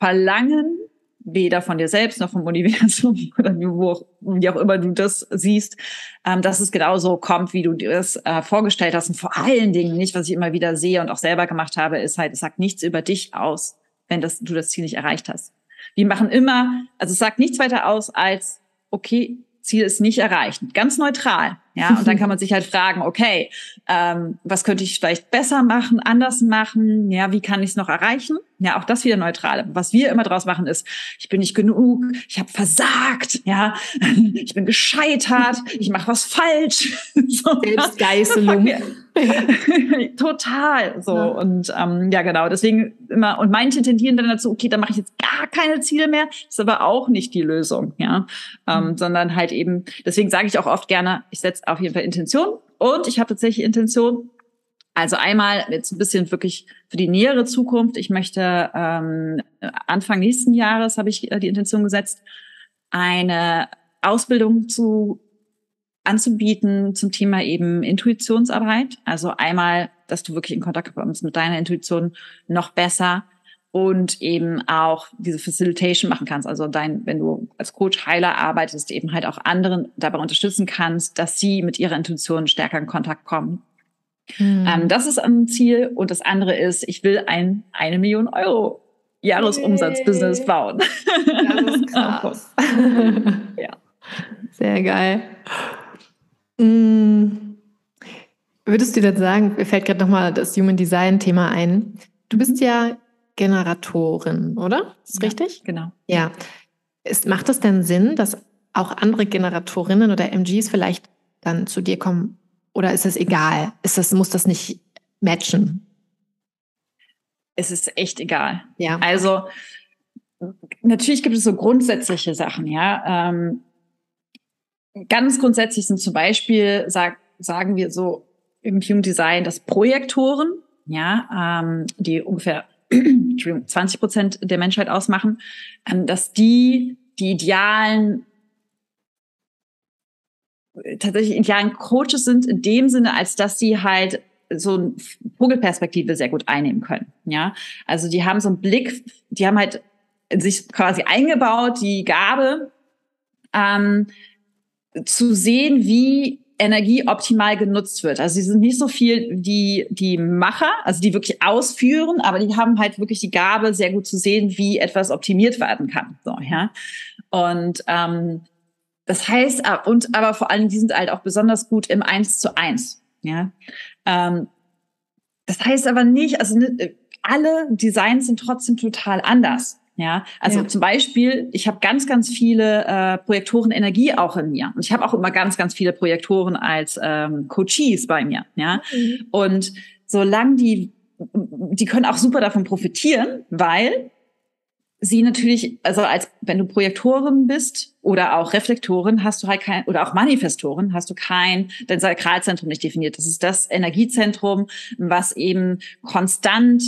verlangen, weder von dir selbst noch vom Universum *laughs* oder wo, wie auch immer du das siehst, ähm, dass es genauso kommt, wie du dir das äh, vorgestellt hast. Und vor allen Dingen nicht, was ich immer wieder sehe und auch selber gemacht habe, ist halt, es sagt nichts über dich aus, wenn das, du das Ziel nicht erreicht hast. Wir machen immer, also es sagt nichts weiter aus als, okay, Ziel ist nicht erreicht. Ganz neutral. Ja, und dann kann man sich halt fragen, okay, ähm, was könnte ich vielleicht besser machen, anders machen? Ja, wie kann ich es noch erreichen? Ja, auch das wieder neutral. Was wir immer draus machen ist, ich bin nicht genug, ich habe versagt, ja, *laughs* ich bin gescheitert, ich mache was falsch. *laughs* so, Selbstgeißelung. *laughs* Total. So. Ja. Und ähm, ja, genau. Deswegen immer, und manche tendieren dann dazu, okay, dann mache ich jetzt gar keine Ziele mehr. Das ist aber auch nicht die Lösung, ja. Ähm, mhm. Sondern halt eben, deswegen sage ich auch oft gerne, ich setze auf jeden Fall Intention. Und ich habe tatsächlich Intention. Also einmal jetzt ein bisschen wirklich für die nähere Zukunft. Ich möchte ähm, Anfang nächsten Jahres habe ich äh, die Intention gesetzt, eine Ausbildung zu anzubieten zum Thema eben Intuitionsarbeit. Also einmal, dass du wirklich in Kontakt kommst mit deiner Intuition noch besser und eben auch diese Facilitation machen kannst. Also dein, wenn du als Coach Heiler arbeitest, eben halt auch anderen dabei unterstützen kannst, dass sie mit ihrer Intuition stärker in Kontakt kommen. Hm. Ähm, das ist ein Ziel. Und das andere ist, ich will ein eine Million Euro Jahresumsatz-Business bauen. Das ist *laughs* krass. ja. Sehr geil. Hm. Würdest du denn sagen, mir fällt gerade nochmal das Human Design Thema ein. Du bist ja Generatorin, oder? Ist ja, richtig? Genau. Ja. Ist, macht es denn Sinn, dass auch andere Generatorinnen oder MGs vielleicht dann zu dir kommen? Oder ist es egal? Ist das, muss das nicht matchen? Es ist echt egal. Ja. Also, natürlich gibt es so grundsätzliche Sachen, ja. Ähm, ganz grundsätzlich sind zum Beispiel, sag, sagen wir so im Human Design, dass Projektoren ja, ähm, die ungefähr *clears throat* 20 Prozent der Menschheit ausmachen, ähm, dass die die idealen tatsächlich idealen Coaches sind in dem Sinne, als dass sie halt so eine Vogelperspektive sehr gut einnehmen können. Ja, also die haben so einen Blick, die haben halt sich quasi eingebaut, die Gabe, ähm, zu sehen, wie Energie optimal genutzt wird. Also sie sind nicht so viel die, die Macher, also die wirklich ausführen, aber die haben halt wirklich die Gabe, sehr gut zu sehen, wie etwas optimiert werden kann. So, ja. Und ähm, das heißt, äh, und aber vor allem, die sind halt auch besonders gut im Eins zu eins. Ja. Ähm, das heißt aber nicht, also ne, alle Designs sind trotzdem total anders. Ja, also ja. zum Beispiel, ich habe ganz, ganz viele äh, Projektoren Energie auch in mir. Und ich habe auch immer ganz, ganz viele Projektoren als ähm, Coaches bei mir. Ja, mhm. und solange die, die können auch super davon profitieren, weil sie natürlich, also als wenn du Projektorin bist oder auch Reflektorin, hast du halt kein, oder auch Manifestorin, hast du kein, dein Sakralzentrum nicht definiert. Das ist das Energiezentrum, was eben konstant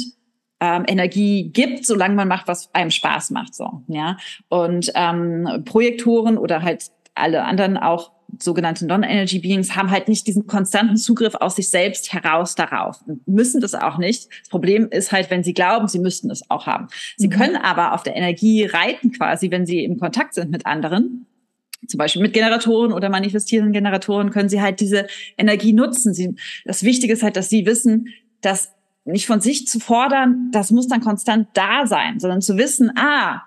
ähm, Energie gibt, solange man macht, was einem Spaß macht. So, ja. Und ähm, Projektoren oder halt alle anderen auch sogenannte Non-Energy Beings haben halt nicht diesen konstanten Zugriff aus sich selbst heraus darauf. Müssen das auch nicht. Das Problem ist halt, wenn sie glauben, sie müssten es auch haben. Sie mhm. können aber auf der Energie reiten quasi, wenn sie im Kontakt sind mit anderen. Zum Beispiel mit Generatoren oder manifestierenden Generatoren können sie halt diese Energie nutzen. Sie, das Wichtige ist halt, dass sie wissen, dass nicht von sich zu fordern, das muss dann konstant da sein, sondern zu wissen, ah,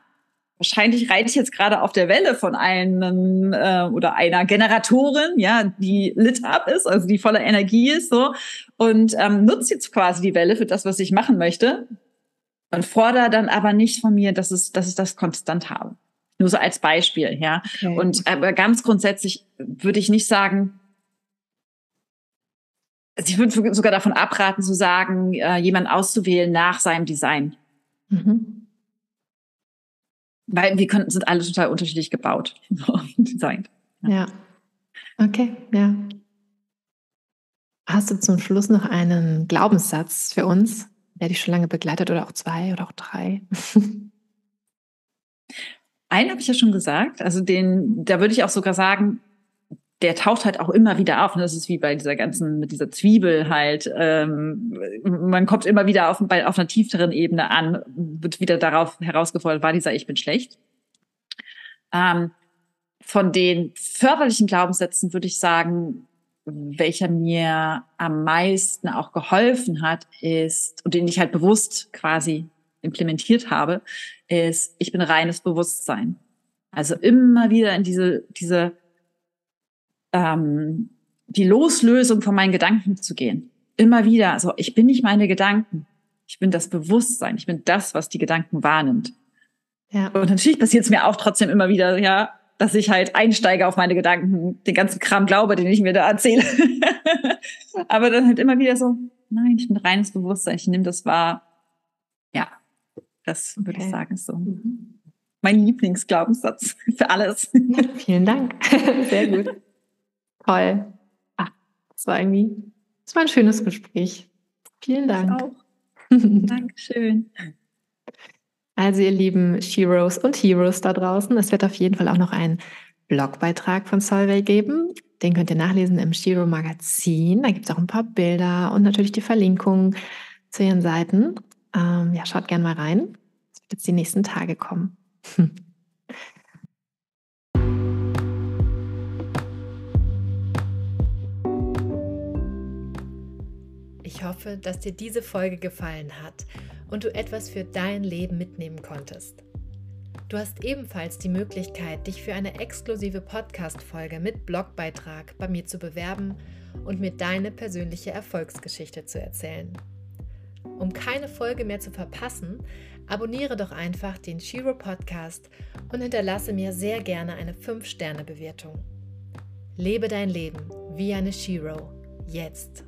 wahrscheinlich reite ich jetzt gerade auf der Welle von einem äh, oder einer Generatorin, ja, die lit up ist, also die voller Energie ist, so und ähm, nutze jetzt quasi die Welle für das, was ich machen möchte und fordere dann aber nicht von mir, dass es, dass ich das konstant habe. Nur so als Beispiel, ja. Okay. Und aber ganz grundsätzlich würde ich nicht sagen, also ich würde sogar davon abraten zu sagen, äh, jemanden auszuwählen nach seinem Design. Mhm. Weil wir können, sind alle total unterschiedlich gebaut und *laughs* designt. Ja. ja. Okay, ja. Hast du zum Schluss noch einen Glaubenssatz für uns, der dich schon lange begleitet oder auch zwei oder auch drei? *laughs* Einen habe ich ja schon gesagt. Also den, da würde ich auch sogar sagen, der taucht halt auch immer wieder auf. Und das ist wie bei dieser ganzen, mit dieser Zwiebel halt. Ähm, man kommt immer wieder auf, bei, auf einer tieferen Ebene an, wird wieder darauf herausgefordert, war dieser Ich bin schlecht. Ähm, von den förderlichen Glaubenssätzen würde ich sagen, welcher mir am meisten auch geholfen hat, ist, und den ich halt bewusst quasi implementiert habe, ist, ich bin reines Bewusstsein. Also immer wieder in diese, diese ähm, die Loslösung von meinen Gedanken zu gehen. Immer wieder, also ich bin nicht meine Gedanken. Ich bin das Bewusstsein. Ich bin das, was die Gedanken wahrnimmt. Ja. Und natürlich passiert es mir auch trotzdem immer wieder, ja, dass ich halt einsteige auf meine Gedanken, den ganzen Kram glaube, den ich mir da erzähle. *laughs* Aber dann halt immer wieder so, nein, ich bin reines Bewusstsein, ich nehme das wahr. Ja, das würde okay. ich sagen, ist so mhm. mein Lieblingsglaubenssatz *laughs* für alles. Vielen Dank. *laughs* Sehr gut. Toll. Ach, das war irgendwie, das war ein schönes Gespräch. Vielen Dank. Ich auch. *laughs* Dankeschön. Also ihr lieben Sheroes und Heroes da draußen, es wird auf jeden Fall auch noch einen Blogbeitrag von Solvay geben. Den könnt ihr nachlesen im Shiro Magazin. Da gibt es auch ein paar Bilder und natürlich die Verlinkung zu ihren Seiten. Ähm, ja, schaut gerne mal rein. Es wird jetzt die nächsten Tage kommen. Ich *laughs* hoffe, dass dir diese Folge gefallen hat und du etwas für dein Leben mitnehmen konntest. Du hast ebenfalls die Möglichkeit, dich für eine exklusive Podcast-Folge mit Blogbeitrag bei mir zu bewerben und mir deine persönliche Erfolgsgeschichte zu erzählen. Um keine Folge mehr zu verpassen, abonniere doch einfach den Shiro Podcast und hinterlasse mir sehr gerne eine 5-Sterne-Bewertung. Lebe dein Leben wie eine Shiro. Jetzt.